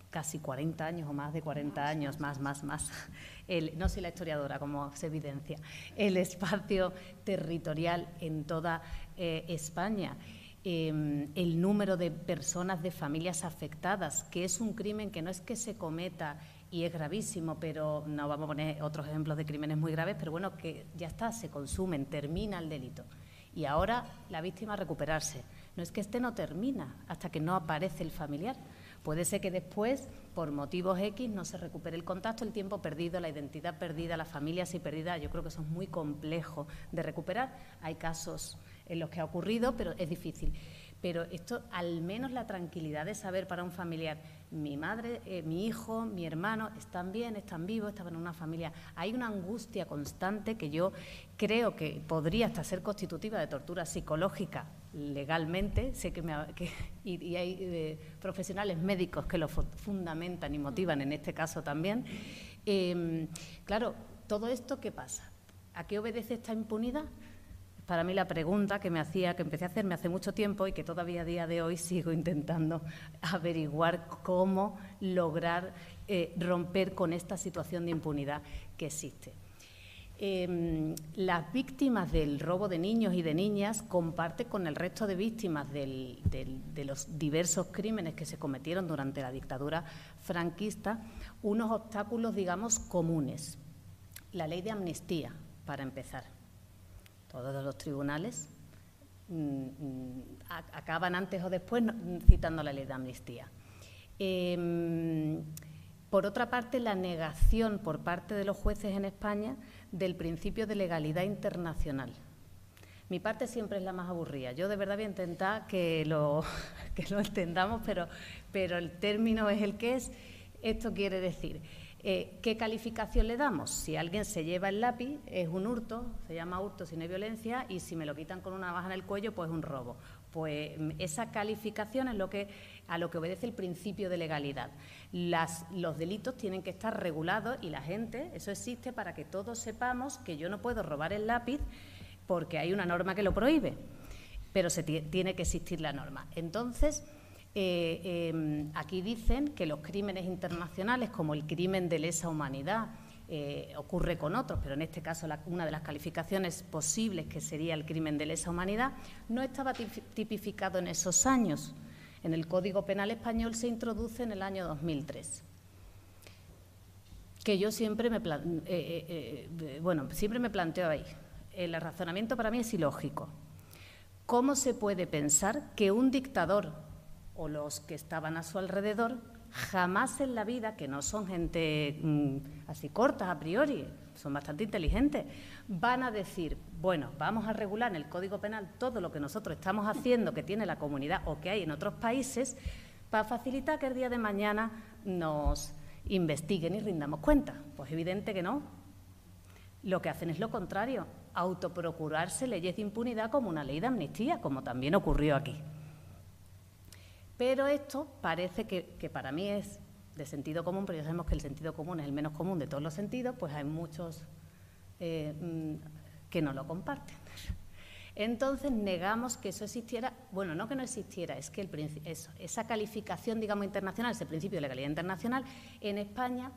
casi 40 años o más de 40 años, más, más, más, no soy la historiadora, como se evidencia, el espacio territorial en toda eh, España Em, el número de personas, de familias afectadas, que es un crimen que no es que se cometa y es gravísimo, pero no vamos a poner otros ejemplos de crímenes muy graves, pero bueno, que ya está, se consumen, termina el delito. Y ahora la víctima recuperarse. No es que este no termina hasta que no aparece el familiar. Puede ser que después, por motivos X, no se recupere el contacto, el tiempo perdido, la identidad perdida, la familia así perdida. Yo creo que eso es muy complejo de recuperar. Hay casos en los que ha ocurrido, pero es difícil. Pero esto, al menos la tranquilidad de saber para un familiar, mi madre, eh, mi hijo, mi hermano, están bien, están vivos, estaban en una familia. Hay una angustia constante que yo creo que podría hasta ser constitutiva de tortura psicológica legalmente, sé que, me, y, hay eh, profesionales médicos que lo fundamentan y motivan en este caso también. Em, claro, todo esto, ¿qué pasa? ¿A qué obedece esta impunidad? Para mí la pregunta que me hacía, que empecé a hacerme hace mucho tiempo y que todavía a día de hoy sigo intentando averiguar cómo lograr eh, romper con esta situación de impunidad que existe. Em, las víctimas del robo de niños y de niñas comparten con el resto de víctimas de los diversos crímenes que se cometieron durante la dictadura franquista unos obstáculos, digamos, comunes. La ley de amnistía, para empezar. Todos los tribunales mm, mm, acaban antes o después citando la ley de amnistía. Em, por otra parte, la negación por parte de los jueces en España del principio de legalidad internacional. Mi parte siempre es la más aburrida. Yo de verdad voy a intentar que lo, lo entendamos, pero, pero el término es el que es. Esto quiere decir, eh, ¿qué calificación le damos? Si alguien se lleva el lápiz, es un hurto, se llama hurto si no hay violencia, y si me lo quitan con una navaja en el cuello, pues es un robo. Pues mm, esa calificación es lo que, a lo que obedece el principio de legalidad los delitos tienen que estar regulados y la gente, eso existe para que todos sepamos que yo no puedo robar el lápiz porque hay una norma que lo prohíbe, pero se tiene que existir la norma. Entonces, eh, em, aquí dicen que los crímenes internacionales, como el crimen de lesa humanidad, eh, ocurre con otros, pero en este caso una de las calificaciones posibles, que sería el crimen de lesa humanidad, no estaba tipificado en esos años en el Código Penal Español se introduce en el año 2003 que yo siempre me, eh, eh, bueno, siempre me planteo ahí. El razonamiento para mí es ilógico. ¿Cómo se puede pensar que un dictador o los que estaban a su alrededor jamás en la vida, que no son gente mm, así cortas a priori, son bastante inteligentes, van a decir, bueno, vamos a regular en el Código Penal todo lo que nosotros estamos haciendo, que tiene la comunidad o que hay en otros países, para facilitar que el día de mañana nos investiguen y rindamos cuenta. Pues evidente que no. Lo que hacen es lo contrario, autoprocurarse leyes de impunidad como una ley de amnistía, como también ocurrió aquí. Pero esto parece que, para mí es de sentido común, pero ya sabemos que el sentido común es el menos común de todos los sentidos, pues hay muchos eh, mm, que no lo comparten. Entonces negamos que eso existiera, bueno, no que no existiera, es que el, esa calificación, digamos, internacional, ese principio de legalidad internacional, en España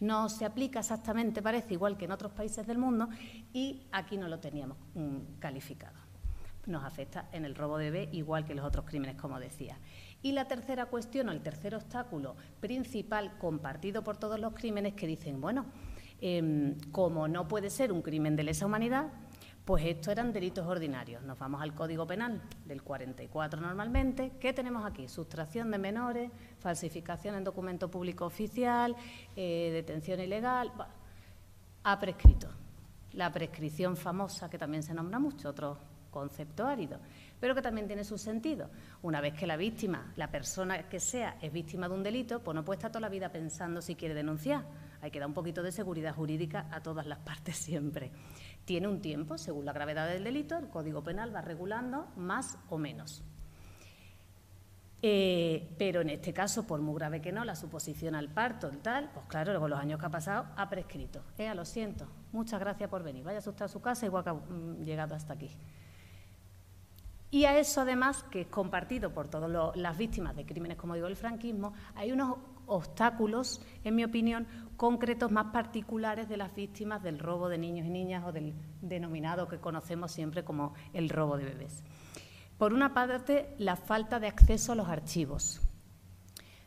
no se aplica exactamente, parece igual que en otros países del mundo, y aquí no lo teníamos mm, calificado. Nos afecta en el robo de bebé igual que los otros crímenes, como decía. Y la tercera cuestión, o el tercer obstáculo principal compartido por todos los crímenes, que dicen, bueno, em, como no puede ser un crimen de lesa humanidad, pues estos eran delitos ordinarios. Nos vamos al Código Penal del 44 normalmente. ¿Qué tenemos aquí? Sustracción de menores, falsificación en documento público oficial, eh, detención ilegal. Ha prescrito. La prescripción famosa, que también se nombra mucho, otro concepto árido pero que también tiene su sentido. Una vez que la víctima, la persona que sea, es víctima de un delito, pues no puede estar toda la vida pensando si quiere denunciar. Hay que dar un poquito de seguridad jurídica a todas las partes siempre. Tiene un tiempo, según la gravedad del delito, el Código Penal va regulando más o menos. Eh, pero en este caso, por muy grave que no, la suposición al parto, y tal, pues claro, con los años que ha pasado, ha prescrito. Eh, lo siento, muchas gracias por venir. Vaya a asustar a su casa, igual que ha mm, llegado hasta aquí. Y a eso, además, que es compartido por todas las víctimas de crímenes, como digo, el franquismo, hay unos obstáculos, en mi opinión, concretos más particulares de las víctimas del robo de niños y niñas o del denominado que conocemos siempre como el robo de bebés. Por una parte, la falta de acceso a los archivos.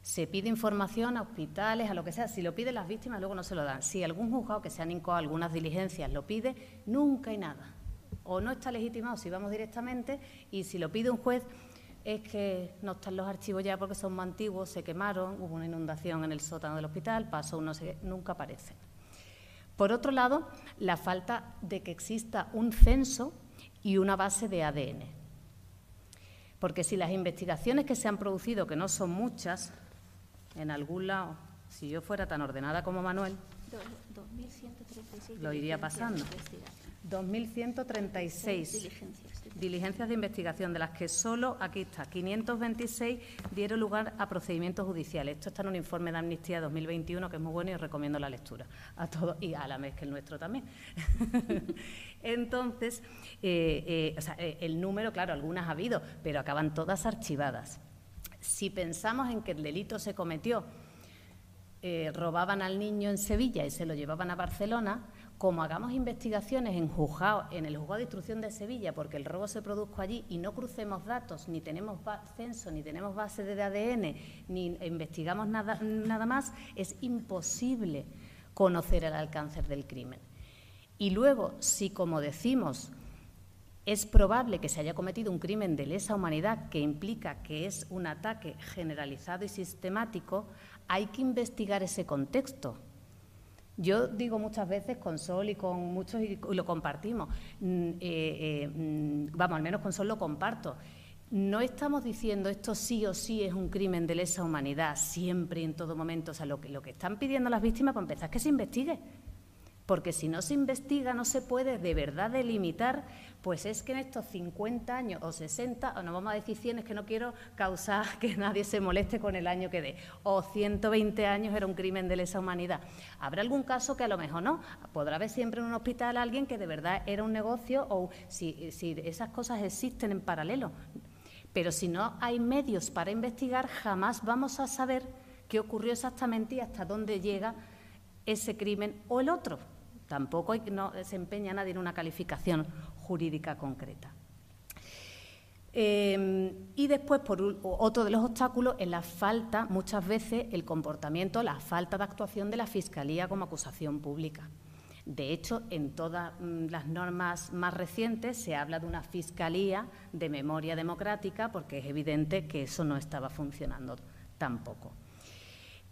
Se pide información a hospitales, a lo que sea. Si lo piden las víctimas, luego no se lo dan. Si algún juzgado que se han incoado algunas diligencias lo pide, nunca hay nada o no está legitimado si vamos directamente y si lo pide un juez es que no están los archivos ya porque son más antiguos, se quemaron, hubo una inundación en el sótano del hospital, pasó uno, nunca aparecen. Por otro lado, la falta de que exista un censo y una base de ADN. Porque si las investigaciones que se han producido, que no son muchas, en algún lado, si yo fuera tan ordenada como Manuel, lo iría pasando. 2.136 diligencias. de investigación, de las que solo, aquí está, 526 dieron lugar a procedimientos judiciales. Esto está en un informe de Amnistía 2021 que es muy bueno y recomiendo la lectura a todos y a la vez que el nuestro también. Entonces, eh, eh, eh, el número, claro, algunas ha habido, pero acaban todas archivadas. Si pensamos en que el delito se cometió robaban al niño en Sevilla y se lo llevaban a Barcelona, como hagamos investigaciones en, en el juzgado de instrucción de Sevilla, porque el robo se produjo allí y no crucemos datos, ni tenemos censo, ni tenemos base de ADN, ni investigamos nada, nada más, es imposible conocer el alcance del crimen. Y luego, si como decimos, es probable que se haya cometido un crimen de lesa humanidad que implica que es un ataque generalizado y sistemático, hay que investigar ese contexto yo digo muchas veces con Sol y con muchos, y lo compartimos, mm, eh, eh, mm, vamos, al menos con Sol lo comparto. No estamos diciendo esto sí o sí es un crimen de lesa humanidad, siempre y en todo momento. O sea, lo que, lo que están pidiendo las víctimas, para empezar, es que se investigue porque si no se investiga no se puede de verdad delimitar, pues es que en estos 50 años o 60, o no vamos a decir 100, es que no quiero causar que nadie se moleste con el año que dé, o 120 años era un crimen de lesa humanidad. Habrá algún caso que a lo mejor no, podrá haber siempre en un hospital alguien que de verdad era un negocio o si, esas cosas existen en paralelo. Pero si no hay medios para investigar, jamás vamos a saber qué ocurrió exactamente y hasta dónde llega ese crimen o el otro. Tampoco no se empeña nadie en una calificación jurídica concreta. Em, y después, otro de los obstáculos, es la falta, muchas veces, el comportamiento, la falta de actuación de la Fiscalía como acusación pública. De hecho, en todas mm, las normas más recientes se habla de una Fiscalía de memoria democrática porque es evidente que eso no estaba funcionando tampoco.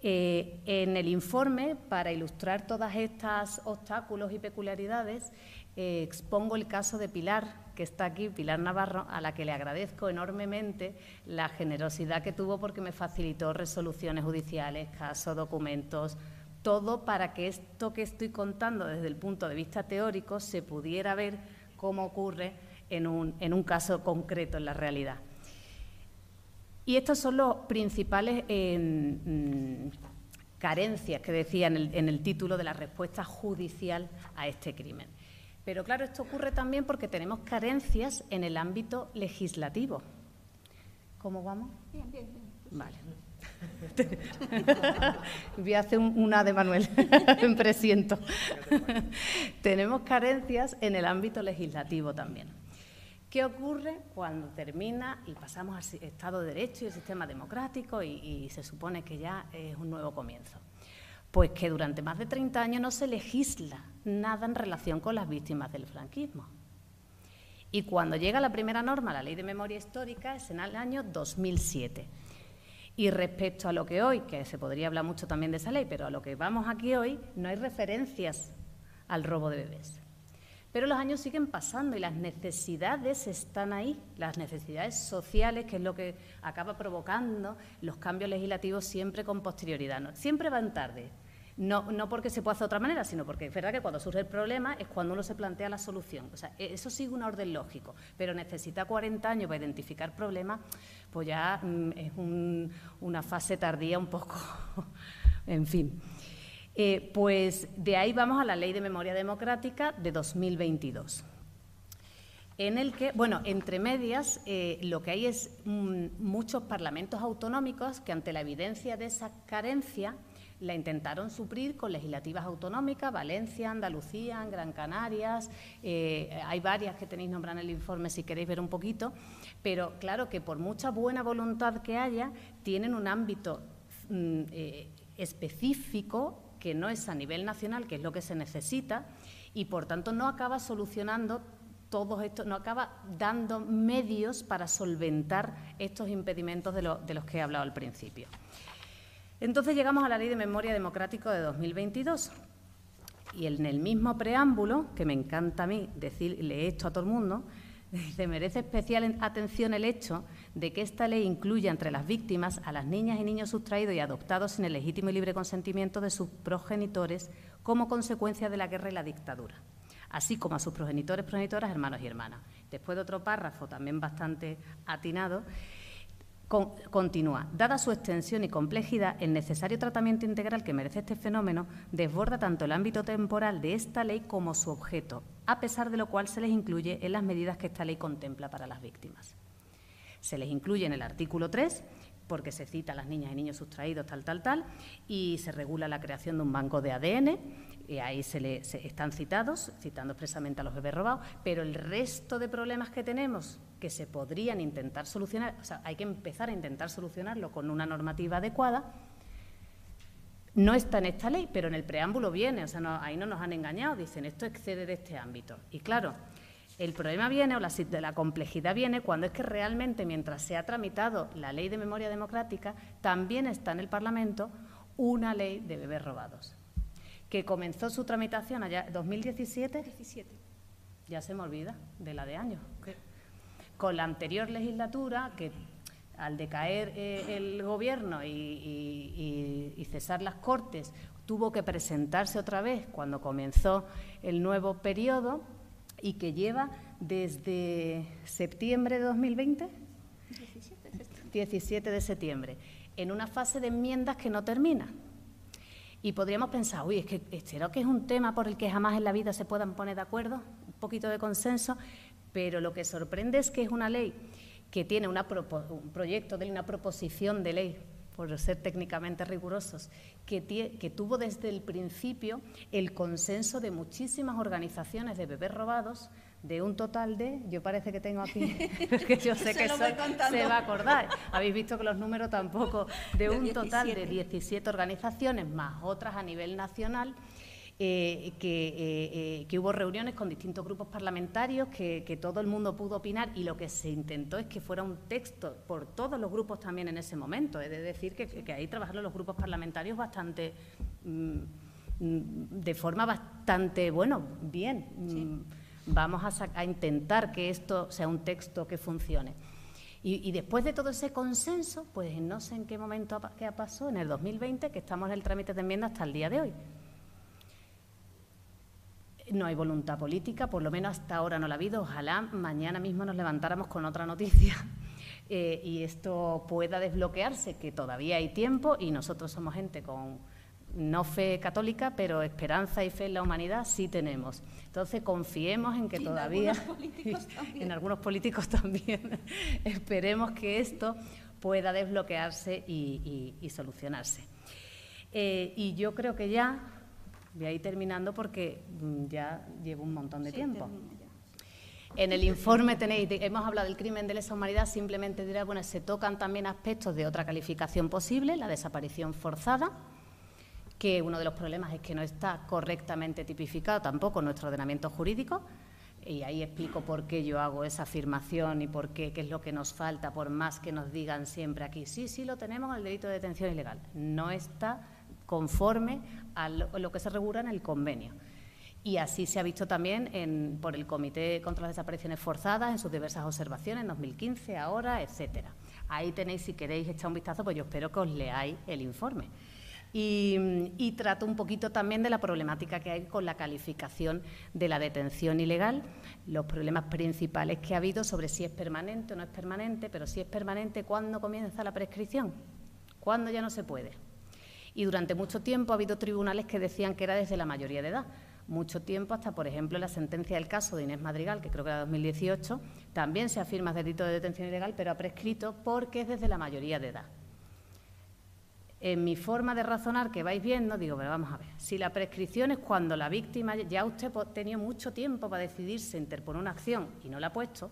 Eh, en el informe, para ilustrar todos estos obstáculos y peculiaridades, eh, expongo el caso de Pilar, que está aquí, Pilar Navarro, a la que le agradezco enormemente la generosidad que tuvo porque me facilitó resoluciones judiciales, casos, documentos, todo para que esto que estoy contando desde el punto de vista teórico se pudiera ver cómo ocurre en un caso concreto en la realidad. Y estos son los principales mm, carencias que decía en el, título de la respuesta judicial a este crimen. Pero claro, esto ocurre también porque tenemos carencias en el ámbito legislativo. ¿Cómo vamos? Bien, bien, bien. Vale. Voy a hacer una de Manuel, me presiento. tenemos carencias en el ámbito legislativo también. ¿Qué ocurre cuando termina y pasamos al Estado de Derecho y el sistema democrático y, se supone que ya es un nuevo comienzo? Pues que durante más de 30 años no se legisla nada en relación con las víctimas del franquismo. Y cuando llega la primera norma, la Ley de Memoria Histórica, es en el año 2007. Y respecto a lo que hoy, que se podría hablar mucho también de esa ley, pero a lo que vamos aquí hoy, no hay referencias al robo de bebés. Pero los años siguen pasando y las necesidades están ahí, las necesidades sociales, que es lo que acaba provocando los cambios legislativos siempre con posterioridad. ¿no? Siempre van tarde, no, no, porque se pueda hacer de otra manera, sino porque es verdad que cuando surge el problema es cuando uno se plantea la solución. O sea, e-, eso sigue un orden lógico, pero necesita 40 años para identificar problemas, pues ya mm, es una fase tardía un poco, en fin. Eh, pues de ahí vamos a la Ley de Memoria Democrática de 2022 en el que, bueno, entre medias, eh, lo que hay es mm, muchos parlamentos autonómicos que ante la evidencia de esa carencia la intentaron suplir con legislativas autonómicas, Valencia, Andalucía, Gran Canarias, eh, hay varias que tenéis nombrado en el informe si queréis ver un poquito, pero claro que por mucha buena voluntad que haya, tienen un ámbito mm, específico que no es a nivel nacional, que es lo que se necesita, y por tanto no acaba solucionando todo esto, no acaba dando medios para solventar estos impedimentos de los que he hablado al principio. Entonces llegamos a la Ley de Memoria Democrática de 2022. Y en el mismo preámbulo, que me encanta a mí decirle esto a todo el mundo, se merece especial atención el hecho de que esta ley incluya entre las víctimas a las niñas y niños sustraídos y adoptados sin el legítimo y libre consentimiento de sus progenitores como consecuencia de la guerra y la dictadura, así como a sus progenitores, progenitoras, hermanos y hermanas. Después de otro párrafo también bastante atinado, continúa. Dada su extensión y complejidad, el necesario tratamiento integral que merece este fenómeno desborda tanto el ámbito temporal de esta ley como su objeto, a pesar de lo cual se les incluye en las medidas que esta ley contempla para las víctimas. Se les incluye en el artículo 3 porque se cita a las niñas y niños sustraídos, tal, tal, tal, y se regula la creación de un banco de ADN, y ahí se, le, están citados, citando expresamente a los bebés robados, pero el resto de problemas que tenemos que se podrían intentar solucionar, o sea, hay que empezar a intentar solucionarlo con una normativa adecuada, no está en esta ley, pero en el preámbulo viene, o sea, ahí no nos han engañado, dicen esto excede de este ámbito. Y claro, el problema viene, o la, la, complejidad viene, cuando es que realmente, mientras se ha tramitado la ley de memoria democrática, también está en el Parlamento una ley de bebés robados, que comenzó su tramitación allá 2017. 17. Ya se me olvida de la de años. Con la anterior legislatura, que al decaer eh, el gobierno y, cesar las Cortes, tuvo que presentarse otra vez cuando comenzó el nuevo periodo y que lleva desde septiembre de 2020, 17 de septiembre, en una fase de enmiendas que no termina. Y podríamos pensar, uy, es que ¿será que es un tema por el que jamás en la vida se puedan poner de acuerdo? Un poquito de consenso, pero lo que sorprende es que es una ley que tiene un proyecto de una proposición de ley, por ser técnicamente rigurosos, que, que, tuvo desde el principio el consenso de muchísimas organizaciones de bebés robados, de un total de, yo parece que tengo aquí, porque yo sé que se va a acordar, habéis visto que los números tampoco, de un total de 17 organizaciones más otras a nivel nacional, eh, que, eh, eh, que, hubo reuniones con distintos grupos parlamentarios, que, todo el mundo pudo opinar y lo que se intentó es que fuera un texto por todos los grupos también en ese momento. Es decir, que, ahí trabajaron los grupos parlamentarios bastante. Mm, de forma bastante, bueno, bien. Mm, vamos a, intentar que esto sea un texto que funcione. Y, después de todo ese consenso, pues no sé en qué momento ha, pasó, en el 2020, que estamos en el trámite de enmienda hasta el día de hoy. No hay voluntad política, por lo menos hasta ahora no la ha habido. Ojalá mañana mismo nos levantáramos con otra noticia eh, y esto pueda desbloquearse, que todavía hay tiempo y nosotros somos gente con no fe católica, pero esperanza y fe en la humanidad sí tenemos. Entonces confiemos en que todavía, en algunos políticos también, esperemos que esto pueda desbloquearse y, solucionarse. Eh, y yo creo que ya Voy a ir terminando porque mm, ya llevo un montón de tiempo. En el informe tenéis, hemos hablado del crimen de lesa humanidad, simplemente diré, bueno, se tocan también aspectos de otra calificación posible, la desaparición forzada, que uno de los problemas es que no está correctamente tipificado tampoco en nuestro ordenamiento jurídico, y ahí explico por qué yo hago esa afirmación y por qué, qué es lo que nos falta, por más que nos digan siempre aquí, sí, sí, lo tenemos en el delito de detención ilegal. No está conforme a lo, que se regula en el convenio. Y así se ha visto también por el Comité contra las Desapariciones Forzadas en sus diversas observaciones, en 2015, ahora, etcétera. Ahí tenéis, si queréis echar un vistazo, pues yo espero que os leáis el informe. Y, trato un poquito también de la problemática que hay con la calificación de la detención ilegal, los problemas principales que ha habido sobre si es permanente o no es permanente, pero si es permanente, ¿cuándo comienza la prescripción? ¿Cuándo ya no se puede? Y durante mucho tiempo ha habido tribunales que decían que era desde la mayoría de edad. Mucho tiempo, hasta por ejemplo la sentencia del caso de Inés Madrigal, que creo que era 2018, también se afirma delito de detención ilegal, pero ha prescrito porque es desde la mayoría de edad. En mi forma de razonar, que vais viendo, digo, pero vamos a ver, si la prescripción es cuando la víctima, ya usted ha tenido mucho tiempo para decidirse interponer una acción y no la ha puesto,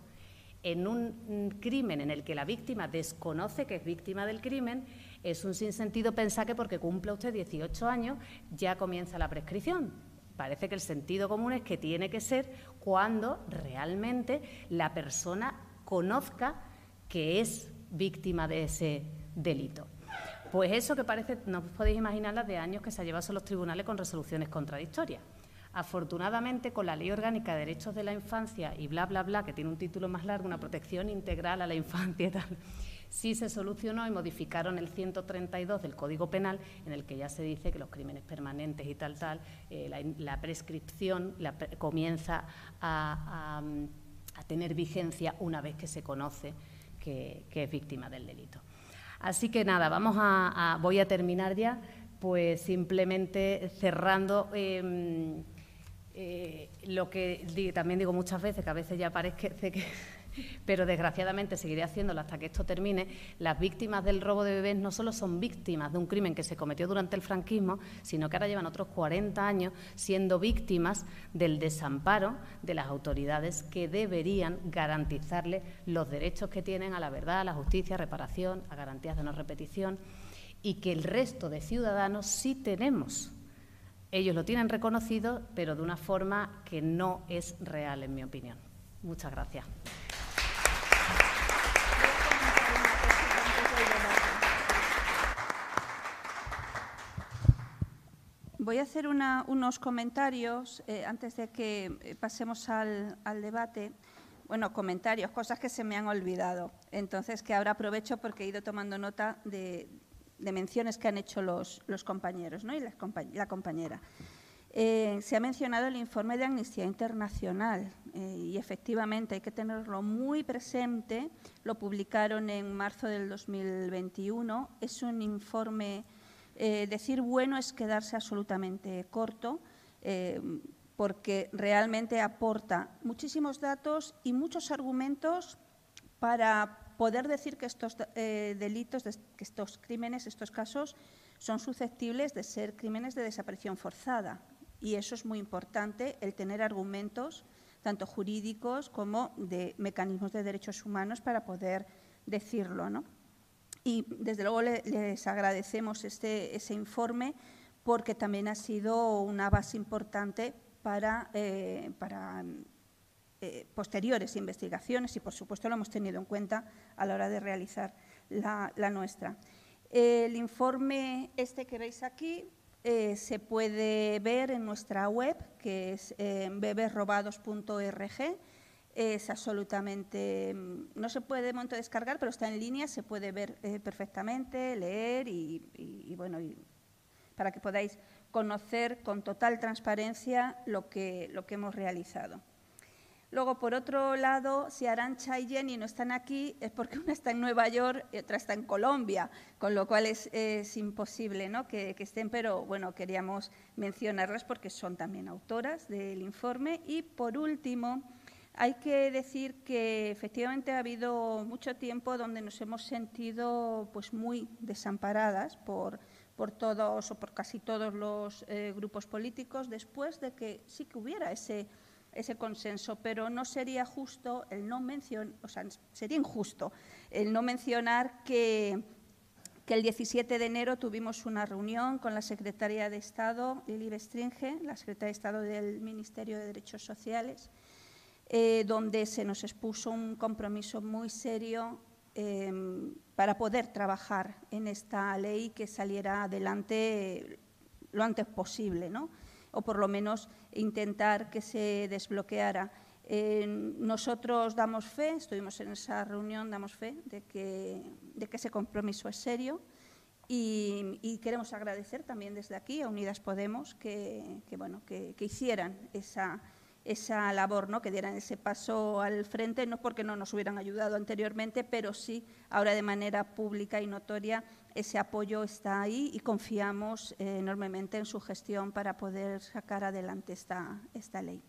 en un crimen en el que la víctima desconoce que es víctima del crimen, es un sinsentido pensar que porque cumpla usted 18 años ya comienza la prescripción. Parece que el sentido común es que tiene que ser cuando realmente la persona conozca que es víctima de ese delito. Pues eso que parece, no podéis imaginar las de años que se ha llevado a los tribunales con resoluciones contradictorias. Afortunadamente, con la Ley Orgánica de Derechos de la Infancia y bla, bla, bla, que tiene un título más largo, una protección integral a la infancia y tal, sí se solucionó y modificaron el 132 del Código Penal, en el que ya se dice que los crímenes permanentes y tal, tal, eh, la, prescripción comienza a, tener vigencia una vez que se conoce que, es víctima del delito. Así que nada, vamos a, voy a terminar ya, pues simplemente cerrando. Em, eh, lo que también digo muchas veces, que a veces ya parece que pero desgraciadamente seguiré haciéndolo hasta que esto termine, las víctimas del robo de bebés no solo son víctimas de un crimen que se cometió durante el franquismo, sino que ahora llevan otros 40 años siendo víctimas del desamparo de las autoridades que deberían garantizarles los derechos que tienen a la verdad, a la justicia, reparación, a garantías de no repetición y que el resto de ciudadanos sí tenemos. Ellos lo tienen reconocido, pero de una forma que no es real, en mi opinión. Muchas gracias. Voy a hacer unos comentarios eh, antes de que eh, pasemos al, debate. Bueno, comentarios, cosas que se me han olvidado. Entonces, que ahora aprovecho porque he ido tomando nota de, menciones que han hecho los, compañeros ¿no? y la compañera. Eh, se ha mencionado el informe de Amnistía Internacional y efectivamente hay que tenerlo muy presente. Lo publicaron en marzo del 2021. Es un informe eh, decir bueno es quedarse absolutamente corto, eh, porque realmente aporta muchísimos datos y muchos argumentos para poder decir que estos eh, delitos, que estos crímenes, estos casos, son susceptibles de ser crímenes de desaparición forzada. Y eso es muy importante, el tener argumentos, tanto jurídicos como de mecanismos de derechos humanos, para poder decirlo. ¿no? Y desde luego les agradecemos este, ese informe porque también ha sido una base importante para, eh, eh, posteriores investigaciones y, por supuesto, lo hemos tenido en cuenta a la hora de realizar la, nuestra. El informe este que veis aquí eh, se puede ver en nuestra web, que es bebesrobados.org es absolutamente, mm, no se puede de momento descargar, pero está en línea, se puede ver eh, perfectamente, leer y, bueno, para que podáis conocer con total transparencia lo que, lo que hemos realizado. Luego, por otro lado, si Arancha y Jenny no están aquí, es porque una está en Nueva York y otra está en Colombia, con lo cual es, imposible ¿no? que, que, estén, pero bueno, queríamos mencionarlas porque son también autoras del informe. Y por último, hay que decir que efectivamente ha habido mucho tiempo donde nos hemos sentido pues, muy desamparadas por, todos o por casi todos los eh, grupos políticos después de que sí que hubiera ese, consenso, pero no sería justo el no mencionar, o sea, sería injusto el no mencionar que, que, el 17 de enero tuvimos una reunión con la secretaria de Estado, Lili Bestringe, la secretaria de Estado del Ministerio de Derechos Sociales, eh, donde se nos expuso un compromiso muy serio em, para poder trabajar en esta ley que saliera adelante lo antes posible, ¿no? o por lo menos intentar que se desbloqueara. nosotros damos fe, estuvimos en esa reunión, damos fe de que, de que ese compromiso es serio y, queremos agradecer también desde aquí a Unidas Podemos que, bueno, que hicieran esa, esa labor, ¿no? que dieran ese paso al frente, no porque no nos hubieran ayudado anteriormente, pero sí ahora de manera pública y notoria ese apoyo está ahí y confiamos eh, enormemente en su gestión para poder sacar adelante esta, esta ley.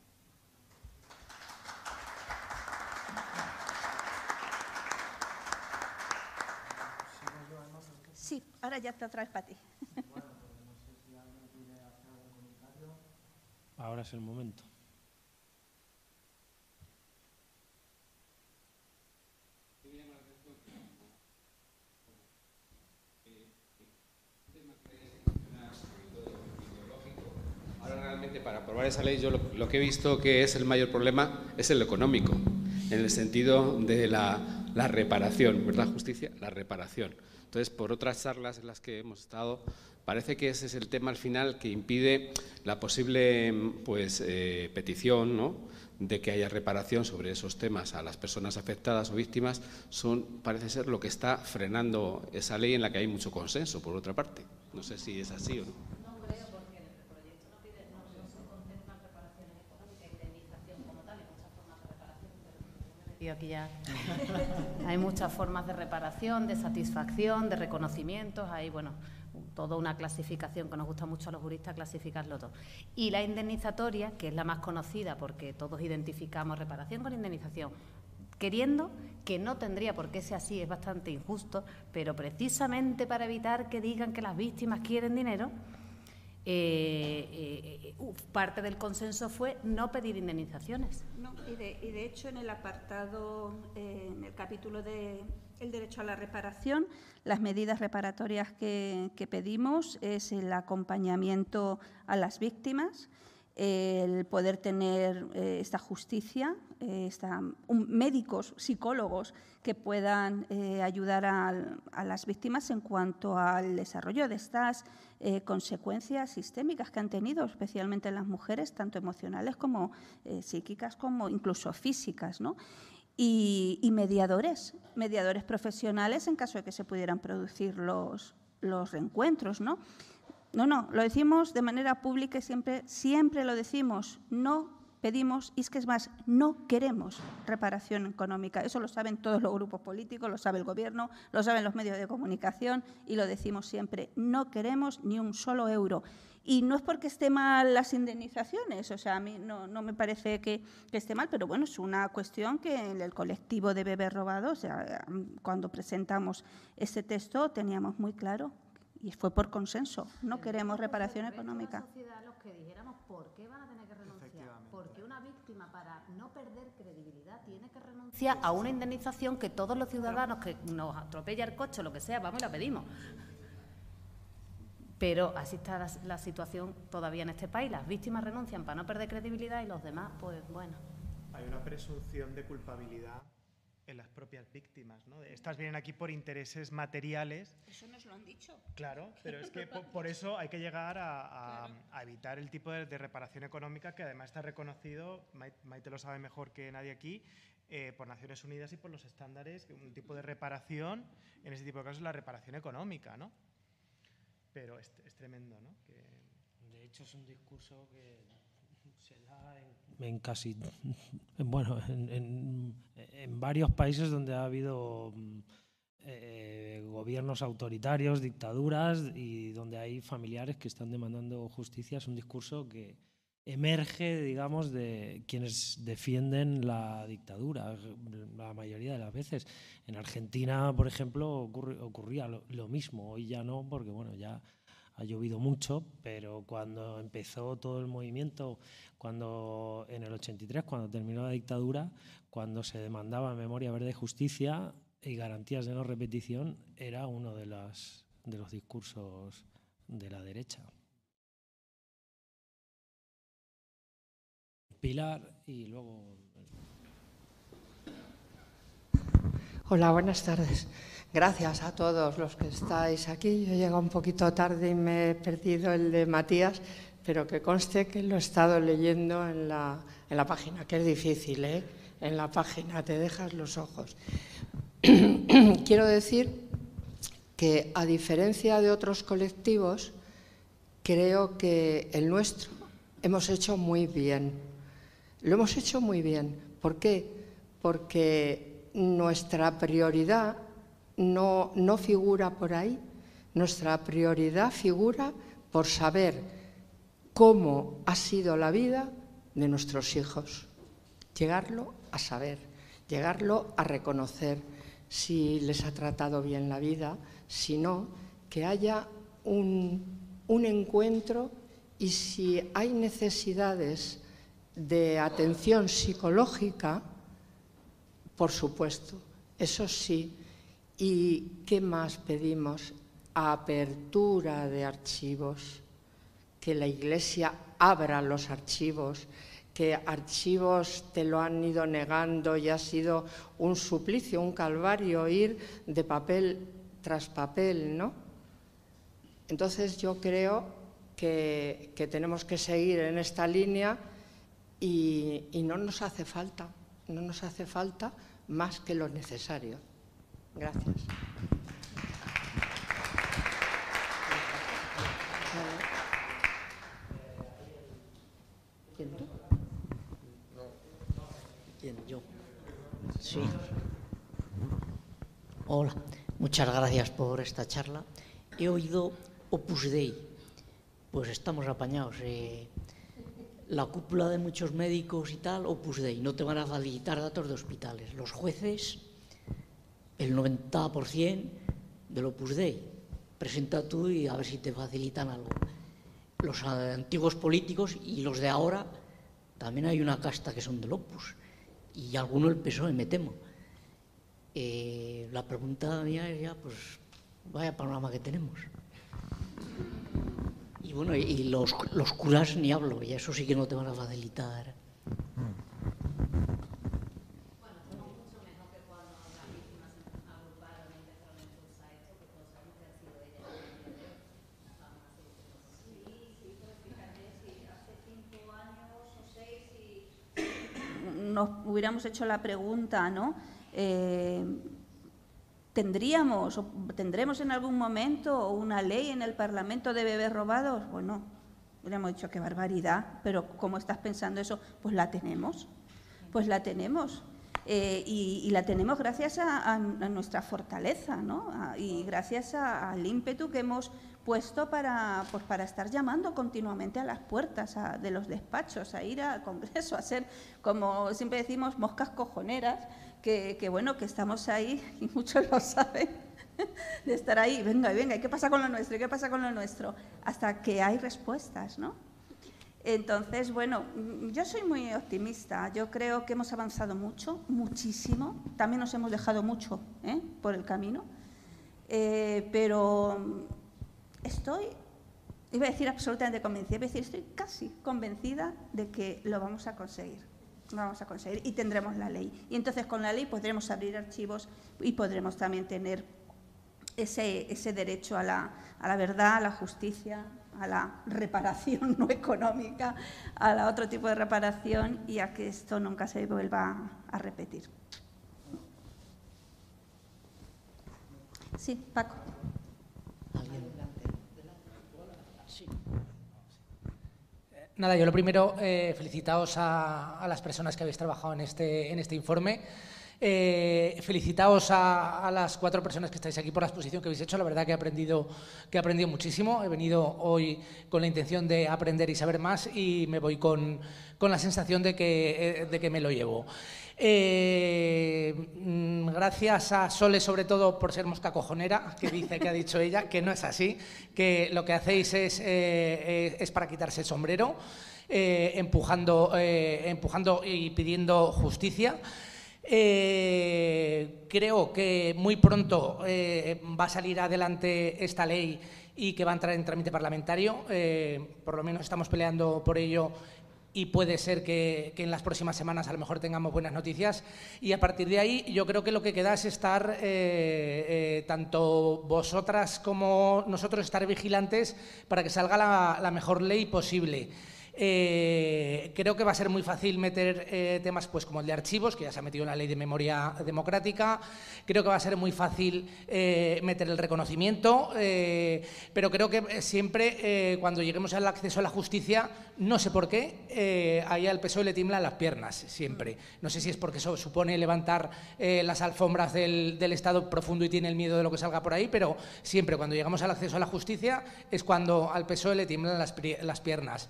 Sí, ahora ya te otra vez para ti. Ahora es el momento. Para aprobar esa ley yo lo, que he visto que es el mayor problema es el económico, en el sentido de la, reparación, ¿verdad? Justicia, la reparación. Entonces, por otras charlas en las que hemos estado, parece que ese es el tema al final que impide la posible pues, eh, petición ¿no? de que haya reparación sobre esos temas a las personas afectadas o víctimas, son, parece ser lo que está frenando esa ley en la que hay mucho consenso, por otra parte. No sé si es así o no. Aquí ya hay muchas formas de reparación, de satisfacción, de reconocimientos, hay, bueno, toda una clasificación que nos gusta mucho a los juristas clasificarlo todo. Y la indemnizatoria, que es la más conocida porque todos identificamos reparación con indemnización, queriendo, que no tendría por qué ser así, es bastante injusto, pero precisamente para evitar que digan que las víctimas quieren dinero, eh, eh, parte del consenso fue no pedir indemnizaciones. y, de, hecho en el apartado, eh, en el capítulo de el derecho a la reparación, las medidas reparatorias que, pedimos es el acompañamiento a las víctimas, el poder tener esta justicia, médicos, psicólogos que puedan ayudar a, las víctimas en cuanto al desarrollo de estas eh, consecuencias sistémicas que han tenido, especialmente en las mujeres, tanto emocionales como eh, psíquicas, como incluso físicas. ¿no? Y, mediadores, mediadores profesionales en caso de que se pudieran producir los, los reencuentros. ¿no? No, no, lo decimos de manera pública y siempre, siempre lo decimos, no pedimos, y es que es más, no queremos reparación económica. Eso lo saben todos los grupos políticos, lo sabe el Gobierno, lo saben los medios de comunicación y lo decimos siempre, no queremos ni un solo euro. Y no es porque esté mal las indemnizaciones, o sea, a mí no, me parece que, esté mal, pero bueno, es una cuestión que en el colectivo de bebés robados, o sea, cuando presentamos ese texto teníamos muy claro y fue por consenso, no queremos reparación económica. ¿por qué van a tener que renunciar? Porque una víctima, para no perder credibilidad, tiene que renunciar a una indemnización que todos los ciudadanos que nos atropella el coche o lo que sea, vamos y la pedimos. Pero así está la, situación todavía en este país. Las víctimas renuncian para no perder credibilidad y los demás, pues bueno. Hay una presunción de culpabilidad en las propias víctimas. ¿no? Estas vienen aquí por intereses materiales. Eso nos lo han dicho. Claro, pero es que por, eso hay que llegar a, evitar el tipo de, reparación económica que además está reconocido, Maite lo sabe mejor que nadie aquí, eh, por Naciones Unidas y por los estándares, un tipo de reparación, en ese tipo de casos, la reparación económica. ¿no? Pero es, tremendo, ¿no? De hecho, es un discurso que en, casi, bueno, en, varios países donde ha habido mm, eh, gobiernos autoritarios, dictaduras y donde hay familiares que están demandando justicia. Es un discurso que emerge, digamos, de quienes defienden la dictadura, la mayoría de las veces. En Argentina, por ejemplo, ocurría lo, lo mismo. Hoy ya no, porque bueno, ya ha llovido mucho, pero cuando empezó todo el movimiento, cuando en el 83, cuando terminó la dictadura, cuando se demandaba memoria verde, justicia y garantías de no repetición, era uno de, las, de los discursos de la derecha. Pilar y luego. Hola, buenas tardes. Gracias a todos los que estáis aquí. Yo he llegado un poquito tarde y me he perdido el de Matías, pero que conste que lo he estado leyendo en la, en la página, que es difícil, ¿eh? En la página te dejas los ojos. Quiero decir que, a diferencia de otros colectivos, creo que el nuestro hemos hecho muy bien. Lo hemos hecho muy bien. ¿Por qué? Porque nuestra prioridad no, no figura por ahí. Nuestra prioridad figura por saber cómo ha sido la vida de nuestros hijos. Llegarlo a saber, llegarlo a reconocer si les ha tratado bien la vida, si no, que haya un, un encuentro y si hay necesidades de atención psicológica, por supuesto, eso sí, ¿Y qué más pedimos? Apertura de archivos, que la Iglesia abra los archivos, que archivos te lo han ido negando y ha sido un suplicio, un calvario ir de papel tras papel, ¿no? Entonces yo creo que, tenemos que seguir en esta línea y, y no nos hace falta, no nos hace falta más que lo necesario. Gracias. ¿Quién tú? ¿Quién? Yo. Sí. Hola, muchas gracias por esta charla. He oído Opus Dei. Pues estamos apañados. Eh, la cúpula de muchos médicos y tal, Opus Dei, no te van a facilitar datos de hospitales. Los jueces, el 90% del Opus Dei. Presenta tú y a ver si te facilitan algo. Los antiguos políticos y los de ahora, también hay una casta que son del Opus. Y alguno el PSOE, me temo. Eh, la pregunta mía es ya, pues, vaya panorama que tenemos. Y bueno, y los, los curas ni hablo, y eso sí que no te van a facilitar. nos hubiéramos hecho la pregunta, ¿no? Eh, ¿Tendríamos o tendremos en algún momento una ley en el Parlamento de bebés robados? Bueno, hubiéramos dicho qué barbaridad, pero como estás pensando eso, pues la tenemos, pues la tenemos. Eh, y, la tenemos gracias a, nuestra fortaleza ¿no? y gracias al ímpetu que hemos puesto para, pues para estar llamando continuamente a las puertas de los despachos, a ir al Congreso, a ser, como siempre decimos, moscas cojoneras, que, bueno, que estamos ahí, y muchos lo saben, de estar ahí, venga, venga, ¿y qué pasa con lo nuestro? ¿Y qué pasa con lo nuestro? Hasta que hay respuestas, ¿no? Entonces, bueno, yo soy muy optimista. Yo creo que hemos avanzado mucho, muchísimo. También nos hemos dejado mucho ¿eh? por el camino. Eh, pero estoy, iba a decir absolutamente convencida, iba a decir, estoy casi convencida de que lo vamos a conseguir. Lo vamos a conseguir y tendremos la ley. Y entonces con la ley podremos abrir archivos y podremos también tener ese, ese derecho a la, a la verdad, a la justicia, a la reparación no económica, a la otro tipo de reparación y a que esto nunca se vuelva a repetir. Sí, Paco. Nada, yo lo primero, eh, felicitaos a, las personas que habéis trabajado en este, en este informe. Eh, felicitaos a, las cuatro personas que estáis aquí por la exposición que habéis hecho. La verdad que he aprendido, que he aprendido muchísimo. He venido hoy con la intención de aprender y saber más y me voy con, con la sensación de que, eh, de que me lo llevo. Eh, gracias a Sole, sobre todo por ser mosca cojonera, que dice que ha dicho ella, que no es así, que lo que hacéis es, eh, es para quitarse el sombrero, empujando, empujando y pidiendo justicia. Creo que muy pronto va a salir adelante esta ley y que va a entrar en trámite parlamentario. por lo menos estamos peleando por ello y puede ser que, en las próximas semanas a lo mejor tengamos buenas noticias. Y a partir de ahí yo creo que lo que queda es estar, eh, eh, tanto vosotras como nosotros, estar vigilantes para que salga la mejor ley posible. Eh, creo que va a ser muy fácil meter eh, temas pues, como el de archivos, que ya se ha metido en la ley de memoria democrática. Creo que va a ser muy fácil eh, meter el reconocimiento, pero creo que siempre cuando lleguemos al acceso a la justicia, no sé por qué, ahí al PSOE le tiemblan las piernas, siempre. No sé si es porque eso supone levantar las alfombras del, Estado profundo y tiene el miedo de lo que salga por ahí, pero siempre cuando llegamos al acceso a la justicia es cuando al PSOE le tiemblan las, las piernas.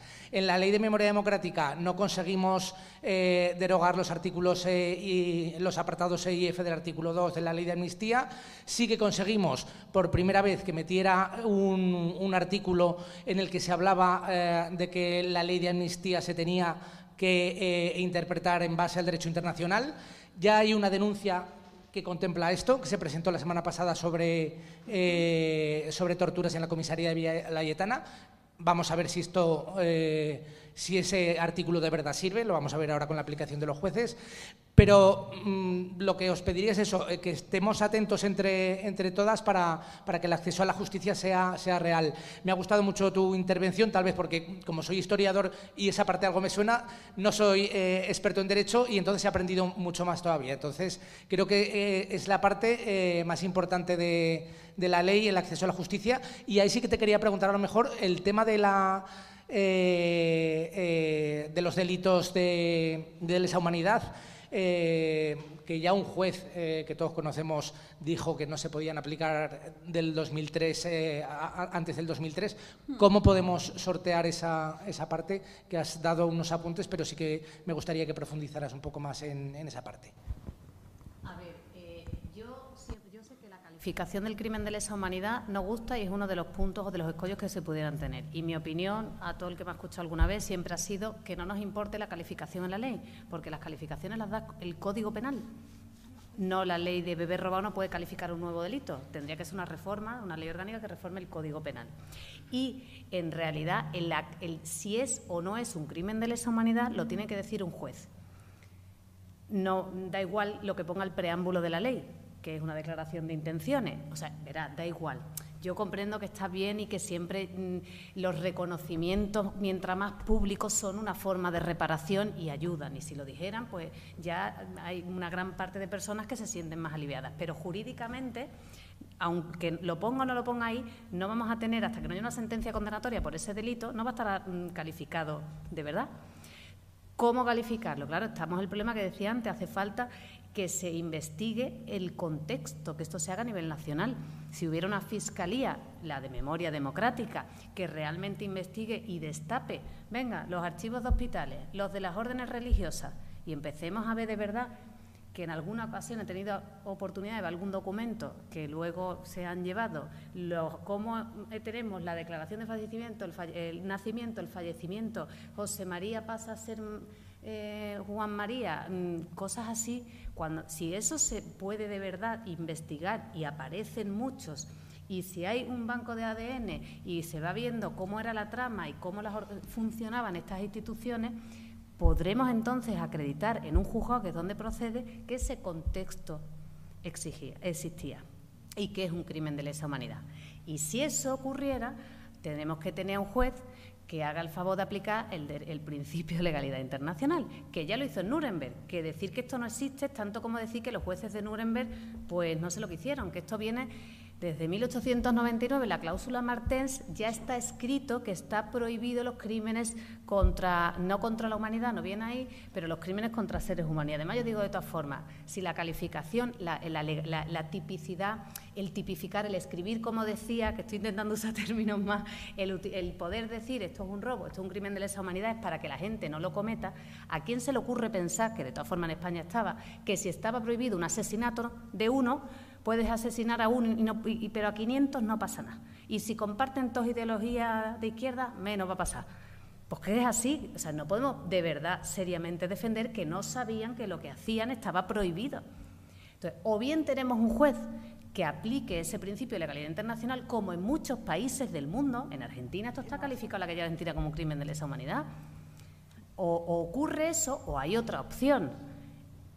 La ley de memoria democrática no conseguimos eh, derogar los artículos e y los apartados E y F del artículo 2 de la ley de amnistía, sí que conseguimos por primera vez que metiera un, artículo en el que se hablaba eh, de que la ley de amnistía se tenía que eh, interpretar en base al derecho internacional. Ya hay una denuncia que contempla esto, que se presentó la semana pasada sobre, sobre torturas en la comisaría de Villa Layetana. Vamos a ver si esto, eh, si ese artículo de verdad sirve, lo vamos a ver ahora con la aplicación de los jueces. Pero mm, lo que os pediría es eso, eh, que estemos atentos entre, entre todas para, para, que el acceso a la justicia sea, sea real. Me ha gustado mucho tu intervención, tal vez porque como soy historiador y esa parte algo me suena, no soy eh, experto en derecho y entonces he aprendido mucho más todavía. Entonces creo que es la parte más importante de de la ley, el acceso a la justicia. Y ahí sí que te quería preguntar a lo mejor el tema de la... Eh, eh, de los delitos de, lesa humanidad. eh, que ya un juez eh, que todos conocemos dijo que no se podían aplicar del 2003 eh, antes del 2003. ¿Cómo podemos sortear esa, esa, parte? Que has dado unos apuntes, pero sí que me gustaría que profundizaras un poco más en, en esa parte. La calificación del crimen de lesa humanidad no gusta y es uno de los puntos o de los escollos que se pudieran tener. Y mi opinión, a todo el que me ha escuchado alguna vez, siempre ha sido que no nos importe la calificación en la ley, porque las calificaciones las da el Código Penal. No la ley de beber robado no puede calificar un nuevo delito. Tendría que ser una reforma, una ley orgánica que reforme el Código Penal. Y en realidad, el, si es o no es un crimen de lesa humanidad, lo tiene que decir un juez. No da igual lo que ponga el preámbulo de la ley que es una declaración de intenciones. O sea, verá, da igual. Yo comprendo que está bien y que siempre mm, los reconocimientos, mientras más públicos, son una forma de reparación y ayudan. Y si lo dijeran, pues ya hay una gran parte de personas que se sienten más aliviadas. Pero jurídicamente, aunque lo ponga o no lo ponga ahí, no vamos a tener, hasta que no haya una sentencia condenatoria por ese delito, no va a estar mm, calificado de verdad. ¿Cómo calificarlo? Claro, estamos en el problema que decía antes, hace falta que se investigue el contexto, que esto se haga a nivel nacional. Si hubiera una fiscalía, la de memoria democrática, que realmente investigue y destape, venga, los archivos de hospitales, los de las órdenes religiosas, y empecemos a ver de verdad que en alguna ocasión he tenido oportunidad de ver algún documento que luego se han llevado, los, cómo tenemos la declaración de fallecimiento, el nacimiento, el fallecimiento, José María pasa a ser eh, Juan María, mm, cosas así, cuando, si eso se puede de verdad investigar y aparecen muchos, y si hay un banco de ADN y se va viendo cómo era la trama y cómo las, funcionaban estas instituciones, podremos entonces acreditar en un juzgado, que es donde procede, que ese contexto existía y que es un crimen de lesa humanidad. Y si eso ocurriera, tenemos que tener un juez que haga el favor de aplicar el, principio de legalidad internacional, que ya lo hizo en Nuremberg, que decir que esto no existe es tanto como decir que los jueces de Nuremberg pues no sé lo que hicieron, que esto viene desde 1899, la cláusula Martens ya está escrito que está prohibido los crímenes contra, no contra la humanidad, no viene ahí, pero los crímenes contra seres humanos. Y además yo digo de todas formas, si la calificación, la, tipicidad, el tipificar, el escribir, como decía, que estoy intentando usar términos más, el, el, poder decir esto es un robo, esto es un crimen de lesa humanidad, es para que la gente no lo cometa, ¿a quién se le ocurre pensar, que de todas formas en España estaba, que si estaba prohibido un asesinato de uno, Puedes asesinar a uno, pero a 500 no pasa nada. Y si comparten dos ideologías de izquierda, menos va a pasar. Pues que es así. O sea, no podemos de verdad seriamente defender que no sabían que lo que hacían estaba prohibido. Entonces, o bien tenemos un juez que aplique ese principio de legalidad internacional, como en muchos países del mundo, en Argentina esto está calificado la calle Argentina como un crimen de lesa humanidad, o, o ocurre eso o hay otra opción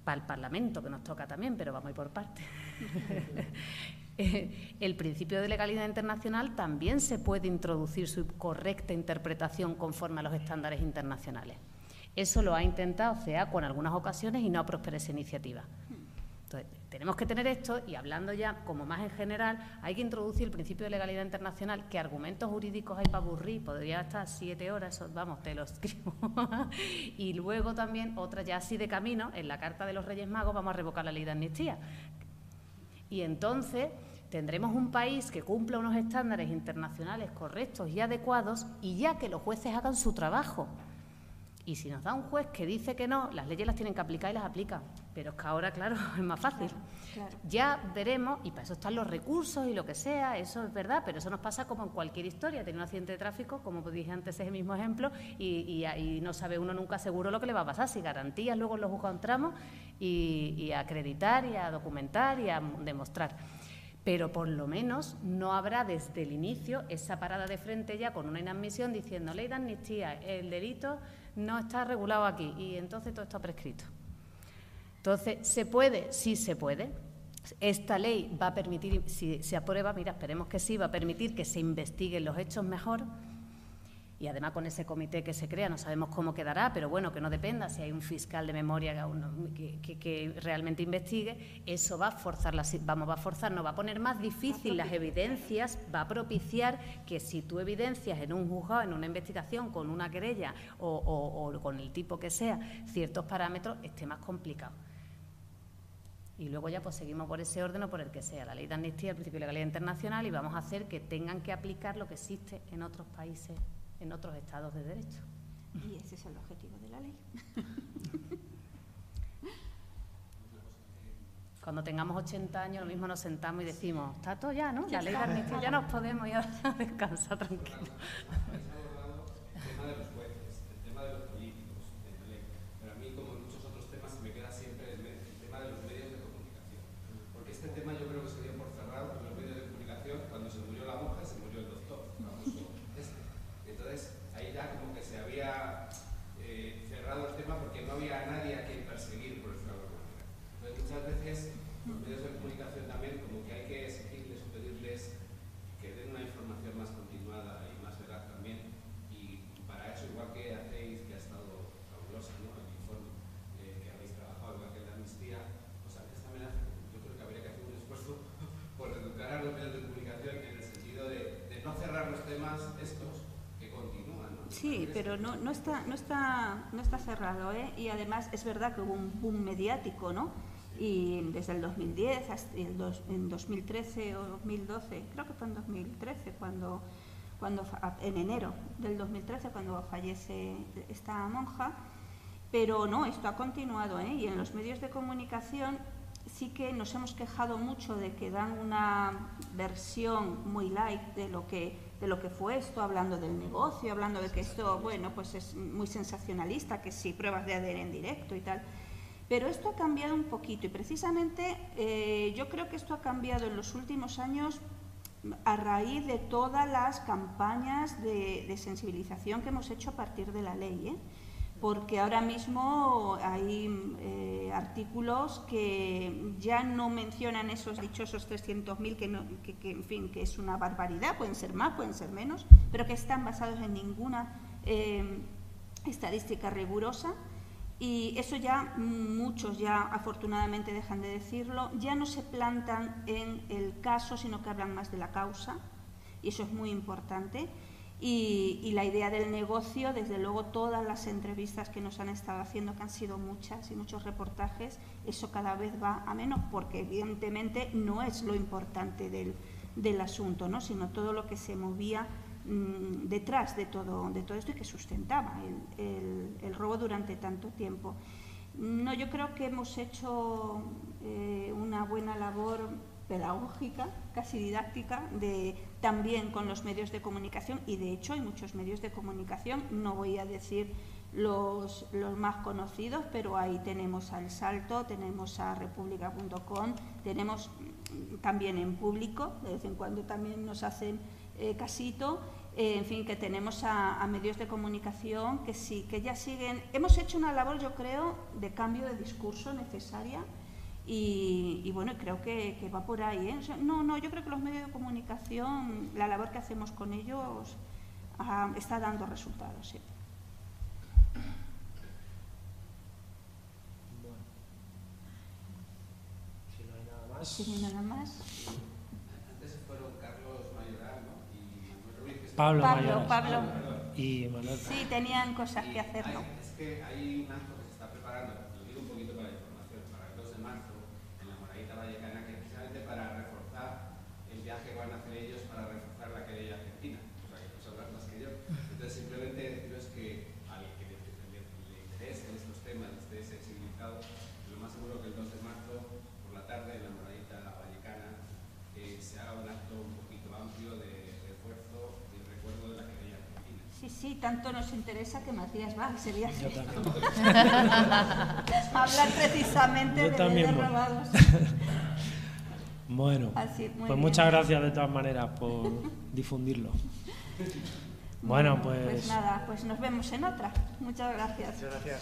para el Parlamento, que nos toca también, pero vamos a ir por partes. el principio de legalidad internacional también se puede introducir su correcta interpretación conforme a los estándares internacionales. Eso lo ha intentado CEA con algunas ocasiones y no ha prosperado esa iniciativa. Entonces, tenemos que tener esto y hablando ya como más en general, hay que introducir el principio de legalidad internacional, que argumentos jurídicos hay para aburrir, podría estar siete horas, vamos, te lo escribo. y luego también otra ya así de camino, en la Carta de los Reyes Magos vamos a revocar la ley de amnistía. Y entonces tendremos un país que cumpla unos estándares internacionales correctos y adecuados y ya que los jueces hagan su trabajo. Y si nos da un juez que dice que no, las leyes las tienen que aplicar y las aplican. Pero es que ahora, claro, es más fácil. Ya veremos, y para eso están los recursos y lo que sea, eso es verdad, pero eso nos pasa como en cualquier historia. Tiene un accidente de tráfico, como dije antes, ese mismo ejemplo, y, no sabe uno nunca seguro lo que le va a pasar. Si garantías, luego los encontramos y, y a acreditar y a documentar y a demostrar pero por lo menos no habrá desde el inicio esa parada de frente ya con una inadmisión diciendo ley de amnistía, el delito no está regulado aquí y entonces todo está prescrito. Entonces, ¿se puede? Sí se puede. Esta ley va a permitir, si se aprueba, mira, esperemos que sí, va a permitir que se investiguen los hechos mejor y además con ese comité que se crea no sabemos cómo quedará, pero bueno, que no dependa si hay un fiscal de memoria que, realmente investigue, eso va a forzar, vamos, va a forzar, nos va a poner más difícil las evidencias, va a propiciar que si tú evidencias en un juzgado, en una investigación, con una querella o, o con el tipo que sea, ciertos parámetros, esté más complicado. Y luego ya pues seguimos por ese orden o por el que sea, la ley de amnistía, el principio de legalidad internacional y vamos a hacer que tengan que aplicar lo que existe en otros países en otros estados de derecho. Y ese es el objetivo de la ley. Cuando tengamos 80 años, lo mismo nos sentamos y decimos, está todo ya, ¿no? La ley de amnistía ya nos podemos ir a descansar tranquilo. Está, no, está, no está cerrado. ¿eh? Y además es verdad que hubo un boom mediático, ¿no? Y desde el 2010 hasta el en 2013 o 2012, creo que fue en 2013, cuando, cuando, en enero del 2013, cuando fallece esta monja. Pero no, esto ha continuado ¿eh? y en los medios de comunicación sí que nos hemos quejado mucho de que dan una versión muy light de lo que de lo que fue esto, hablando del negocio, hablando de que esto, bueno, pues es muy sensacionalista, que sí, pruebas de ADN en directo y tal. Pero esto ha cambiado un poquito y precisamente eh, yo creo que esto ha cambiado en los últimos años a raíz de todas las campañas de, de sensibilización que hemos hecho a partir de la ley. ¿eh? Porque ahora mismo hay eh, artículos que ya no mencionan esos dichosos 300.000, que, que, en fin, que es una barbaridad, pueden ser más, pueden ser menos, pero que están basados en ninguna eh, estadística rigurosa. Y eso ya muchos ya afortunadamente dejan de decirlo, ya no se plantan en el caso, sino que hablan más de la causa, y eso es muy importante. Y, la idea del negocio, desde luego todas las entrevistas que nos han estado haciendo, que han sido muchas y muchos reportajes, eso cada vez va a menos, porque evidentemente no es lo importante del, del asunto, ¿no? sino todo lo que se movía mm, detrás de todo, de todo esto y que sustentaba el, el, robo durante tanto tiempo. No, yo creo que hemos hecho eh, una buena labor pedagógica, casi didáctica, de, también con los medios de comunicación y de hecho hay muchos medios de comunicación, no voy a decir los, los más conocidos, pero ahí tenemos al Salto, tenemos a república.com, tenemos también en público, de vez en cuando también nos hacen eh, casito, eh, en fin, que tenemos a, a, medios de comunicación que sí, que ya siguen. Hemos hecho una labor, yo creo, de cambio de discurso necesaria y, bueno, creo que, va por ahí. ¿eh? no, no, yo creo que los medios de comunicación, la labor que hacemos con ellos ah, está dando resultados. Sí. Bueno. Si no hay nada más. Si no hay nada más. Antes fueron Carlos Mayoral ¿no? y Manuel Ruiz. Pablo, Pablo, Pablo. Y Manuel. Sí, tenían cosas que hacer. ¿no? Es que hay un tanto nos interesa que Matías va, sería Yo también. hablar precisamente Yo de también robados. Bueno, Así, pues bien. muchas gracias de todas maneras por difundirlo. Bueno, pues... Pues nada, pues nos vemos en otra. Muchas gracias. Muchas gracias.